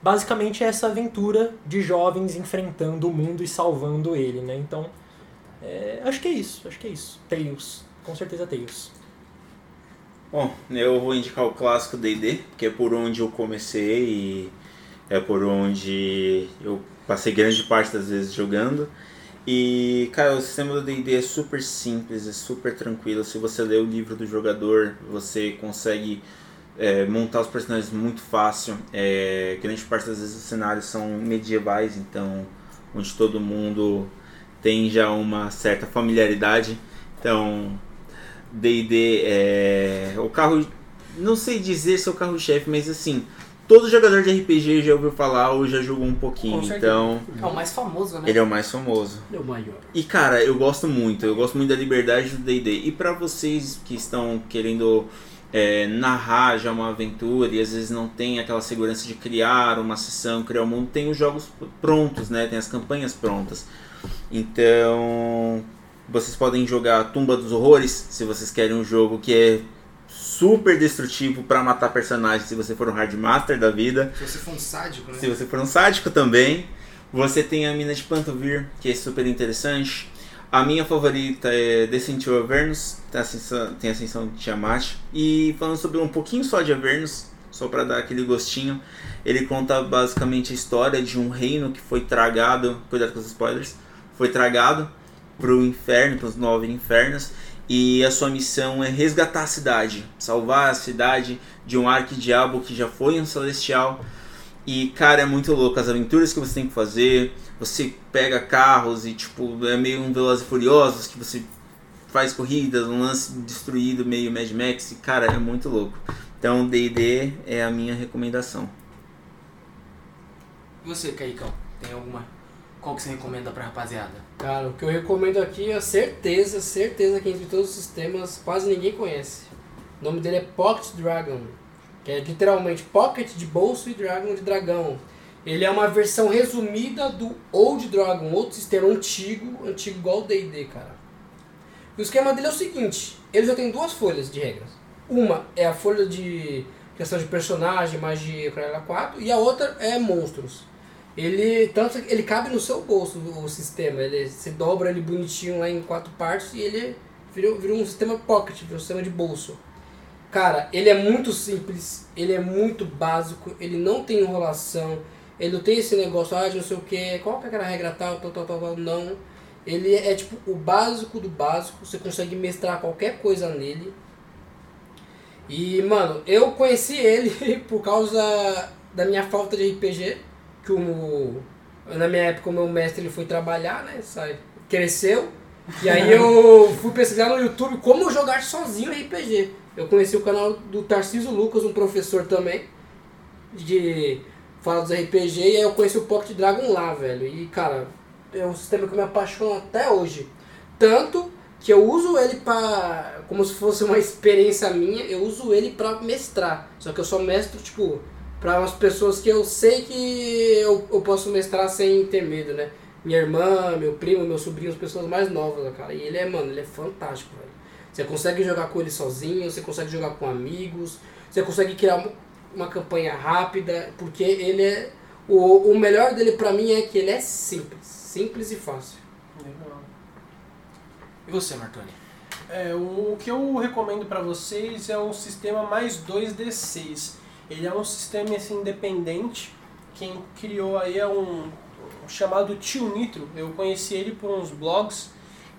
S5: Basicamente é essa aventura de jovens enfrentando o mundo e salvando ele, né? Então, é, acho que é isso, acho que é isso. Tails, com certeza Tails.
S4: Bom, eu vou indicar o clássico D&D, que é por onde eu comecei e é por onde eu passei grande parte das vezes jogando. E, cara, o sistema do D&D é super simples, é super tranquilo. Se você ler o livro do jogador, você consegue é, montar os personagens muito fácil. É, grande parte das vezes os cenários são medievais, então onde todo mundo tem já uma certa familiaridade. Então, D&D é o carro, não sei dizer se é o carro-chefe, mas assim, todo jogador de RPG já ouviu falar ou já jogou um pouquinho, então
S3: É o mais famoso, né?
S4: ele é o mais famoso.
S2: É o maior.
S4: E cara, eu gosto muito, eu gosto muito da liberdade do D&D. E pra vocês que estão querendo é, narrar já uma aventura e às vezes não tem aquela segurança de criar uma sessão, criar um mundo, tem os jogos prontos, né? Tem as campanhas prontas. Então, vocês podem jogar Tumba dos Horrores, se vocês querem um jogo que é super destrutivo pra matar personagens, se você for um hard master da vida.
S3: Se você for um sádico, né?
S4: Se você for um sádico também, você tem a mina de Pantovir, que é super interessante. A minha favorita é Descent to Avernus, tem ascensão, tem ascensão de Tiamat. E falando sobre um pouquinho só de Avernus, só para dar aquele gostinho, ele conta basicamente a história de um reino que foi tragado, cuidado com os spoilers, foi tragado pro inferno, pros nove infernos, e a sua missão é resgatar a cidade, salvar a cidade de um arquidiabo que já foi um celestial. E cara, é muito louco as aventuras que você tem que fazer. Você pega carros e tipo, é meio um Velozes e Furiosos que você faz corridas, um lance destruído meio Mad Max, e cara, é muito louco. Então, D&D é a minha recomendação.
S3: E você, Caicão? Tem alguma? Qual que você recomenda pra rapaziada?
S2: Cara, o que eu recomendo aqui é certeza, certeza que entre todos os sistemas quase ninguém conhece. O nome dele é Pocket Dragon, que é literalmente Pocket de bolso e Dragon de dragão. Ele é uma versão resumida do Old Dragon, outro sistema antigo, antigo igual o D&D, cara. E o esquema dele é o seguinte, ele já tem duas folhas de regras. Uma é a folha de questão de personagem, magia, caralho 4, e a outra é monstros. Ele tanto ele cabe no seu bolso o sistema, ele se dobra ele bonitinho lá em quatro partes e ele virou, virou um sistema pocket, virou um sistema de bolso. Cara, ele é muito simples, ele é muito básico, ele não tem enrolação, ele não tem esse negócio, ah, não sei o que, qual que é aquela regra tal, tal, tal, tal, tal, não. Ele é tipo o básico do básico, você consegue mestrar qualquer coisa nele. E, mano, eu conheci ele por causa da minha falta de RPG, que o, na minha época o meu mestre ele foi trabalhar, né, sabe? Cresceu. E aí eu fui pesquisar no YouTube como jogar sozinho RPG. Eu conheci o canal do Tarcísio Lucas, um professor também, de fala dos RPG, e aí eu conheci o Pocket Dragon lá, velho. E, cara, é um sistema que me apaixono até hoje. Tanto que eu uso ele pra. como se fosse uma experiência minha, eu uso ele pra mestrar. Só que eu só mestro, tipo, pra umas pessoas que eu sei que eu, eu posso mestrar sem ter medo, né? Minha irmã, meu primo, meu sobrinho, as pessoas mais novas, cara. E ele é, mano, ele é fantástico, velho. Você consegue jogar com ele sozinho, você consegue jogar com amigos, você consegue criar uma, uma campanha rápida, porque ele é. O, o melhor dele pra mim é que ele é simples. Simples e fácil.
S1: Legal.
S3: E você, Martoni?
S1: É, o, o que eu recomendo para vocês é o sistema mais 2D6. Ele é um sistema assim, independente. Quem criou aí é um, um chamado Tio Nitro. Eu conheci ele por uns blogs.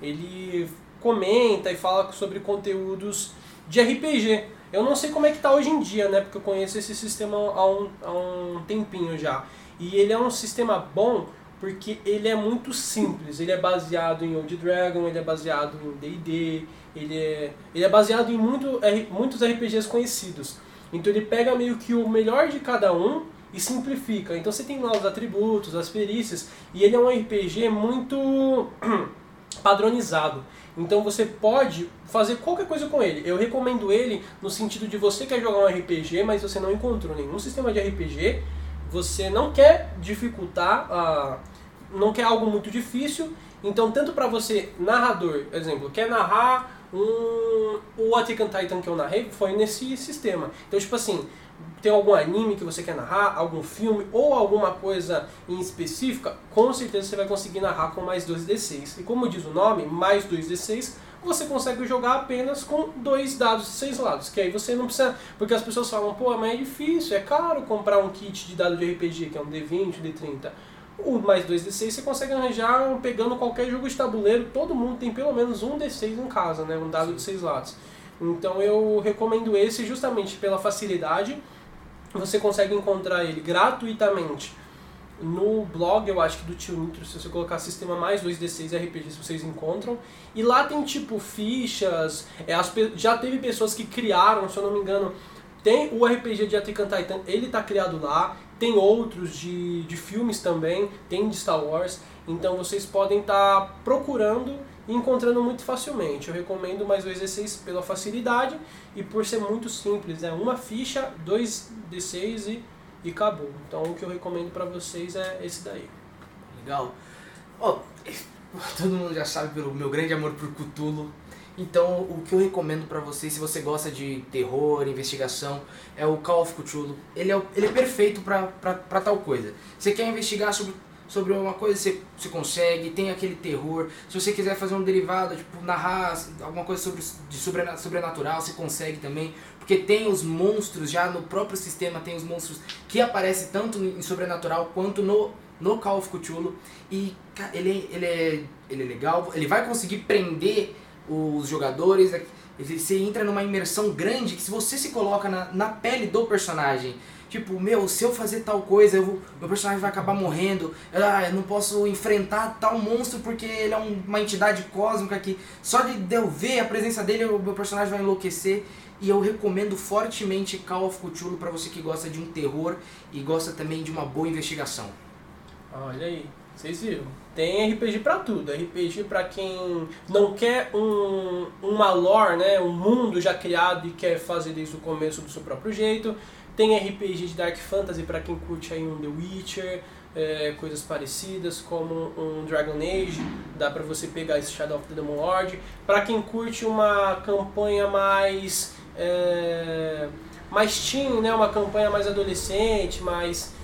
S1: Ele comenta e fala sobre conteúdos de RPG. Eu não sei como é que tá hoje em dia, né? Porque eu conheço esse sistema há um, há um tempinho já. E ele é um sistema bom porque ele é muito simples. Ele é baseado em Old Dragon, ele é baseado em D&D, ele é, ele é baseado em muito, muitos RPGs conhecidos. Então ele pega meio que o melhor de cada um e simplifica. Então você tem lá os atributos, as perícias, e ele é um RPG muito padronizado. Então você pode fazer qualquer coisa com ele. Eu recomendo ele no sentido de você quer jogar um RPG, mas você não encontrou nenhum sistema de RPG, você não quer dificultar, ah, não quer algo muito difícil. Então tanto para você narrador, exemplo, quer narrar um o Attack Titan que eu narrei foi nesse sistema. Então tipo assim, tem algum anime que você quer narrar, algum filme ou alguma coisa em específica, com certeza você vai conseguir narrar com mais 2d6. E como diz o nome, mais 2d6, você consegue jogar apenas com dois dados de seis lados. Que aí você não precisa. Porque as pessoas falam, pô, mas é difícil, é caro comprar um kit de dado de RPG, que é um D20, D30. O mais 2d6 você consegue arranjar pegando qualquer jogo de tabuleiro. Todo mundo tem pelo menos um d6 em casa, né? Um dado de seis lados. Então eu recomendo esse justamente pela facilidade. Você consegue encontrar ele gratuitamente no blog, eu acho que do Tio Nitro, se você colocar sistema mais 2D6 RPGs, vocês encontram. E lá tem tipo fichas, é, as já teve pessoas que criaram, se eu não me engano, tem o RPG de Attack Titan, ele tá criado lá, tem outros de, de filmes também, tem de Star Wars, então vocês podem estar procurando e encontrando muito facilmente. Eu recomendo mais 2D6 pela facilidade e por ser muito simples, né? Uma ficha, dois D6 e, e acabou. Então o que eu recomendo pra vocês é esse daí.
S3: Legal. Ó, todo mundo já sabe pelo meu grande amor por Cthulhu. Então, o que eu recomendo pra vocês, se você gosta de terror, investigação, é o Call of Cthulhu. Ele é, o- ele é perfeito pra tal coisa. Você quer investigar sobre, sobre uma coisa, você, você consegue, tem aquele terror. Se você quiser fazer um derivado, tipo, narrar alguma coisa sobre, de sobrena- sobrenatural, você consegue também. Porque tem os monstros, já no próprio sistema tem os monstros que aparecem tanto em sobrenatural quanto no, no Call of Cthulhu. E ele, ele, é, ele é legal, ele vai conseguir prender os jogadores. é- Você entra numa imersão grande que se você se coloca na, na pele do personagem, tipo, meu, se eu fazer tal coisa, eu vou- meu personagem vai acabar morrendo. Ah, eu não posso enfrentar tal monstro porque ele é um- uma entidade cósmica que só de eu ver a presença dele, o meu personagem vai enlouquecer. E eu recomendo fortemente Call of Cthulhu para você que gosta de um terror e gosta também de uma boa investigação.
S1: Olha aí, vocês viram. Tem RPG pra tudo. RPG pra quem não quer um, uma lore, né, um mundo já criado e quer fazer desde o começo do seu próprio jeito. Tem RPG de Dark Fantasy pra quem curte aí um The Witcher, é, coisas parecidas como um Dragon Age, dá pra você pegar esse Shadow of the Demon Lord. Pra quem curte uma campanha mais é, mais teen, né, uma campanha mais adolescente, mais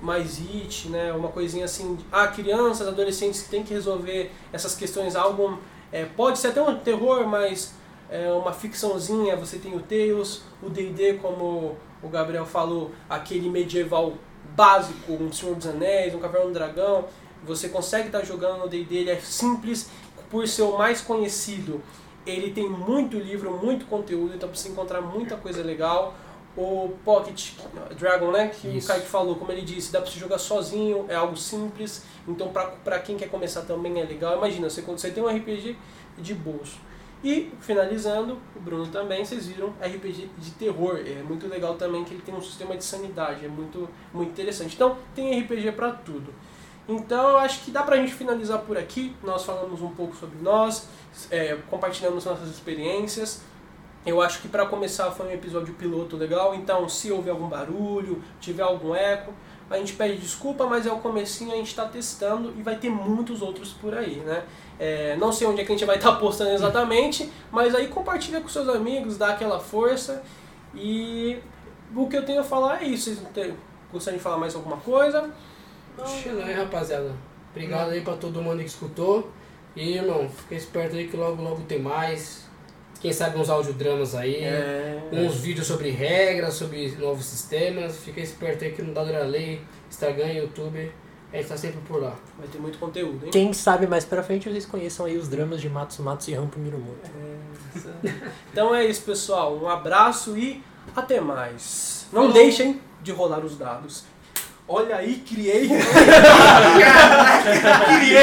S1: mais it, né? Uma coisinha assim. Ah, crianças, adolescentes que têm que resolver essas questões. Algo. é, pode ser até um terror, mas é uma ficçãozinha. Você tem o Tales, o DD, como o Gabriel falou, aquele medieval básico, um Senhor dos Anéis, um Caverna do Dragão. Você consegue estar jogando no DD, ele é simples por ser o mais conhecido. Ele tem muito livro, muito conteúdo, então você encontrar muita coisa legal o Pocket Dragon, né? Que
S3: Isso.
S1: o Kaique falou, como ele disse, dá pra você jogar sozinho, é algo simples. Então, pra, pra quem quer começar também é legal. Imagina, você, você tem um RPG de bolso. E, finalizando, o Bruno também, vocês viram, RPG de terror. É muito legal também que ele tem um sistema de sanidade, é muito, muito interessante. Então, tem RPG pra tudo. Então, eu acho que dá pra gente finalizar por aqui. Nós falamos um pouco sobre nós, é, compartilhamos nossas experiências. Eu acho que para começar foi um episódio piloto legal, então se houver algum barulho, tiver algum eco, a gente pede desculpa, mas é o comecinho, a gente está testando e vai ter muitos outros por aí, né? É, não sei onde é que a gente vai estar postando exatamente, mas aí compartilha com seus amigos, dá aquela força e o que eu tenho a falar é isso. Vocês gostariam de falar mais alguma coisa?
S2: Chega aí, rapaziada. Obrigado aí pra todo mundo que escutou. E, irmão, fica esperto aí que logo, logo tem mais. Quem sabe uns audiodramas aí.
S1: É,
S2: Uns vídeos sobre regras, sobre novos sistemas. Fica esperto aí que no Dado da Lei, Instagram, YouTube. A gente tá sempre por lá.
S1: vai ter muito conteúdo, hein?
S5: Quem sabe mais pra frente vocês conheçam aí os dramas de Matos Matos e Rampo Mirumoto.
S1: Então é isso, pessoal. Um abraço e até mais. Não
S3: Falou.
S1: deixem de rolar os dados. Olha aí, criei. Criei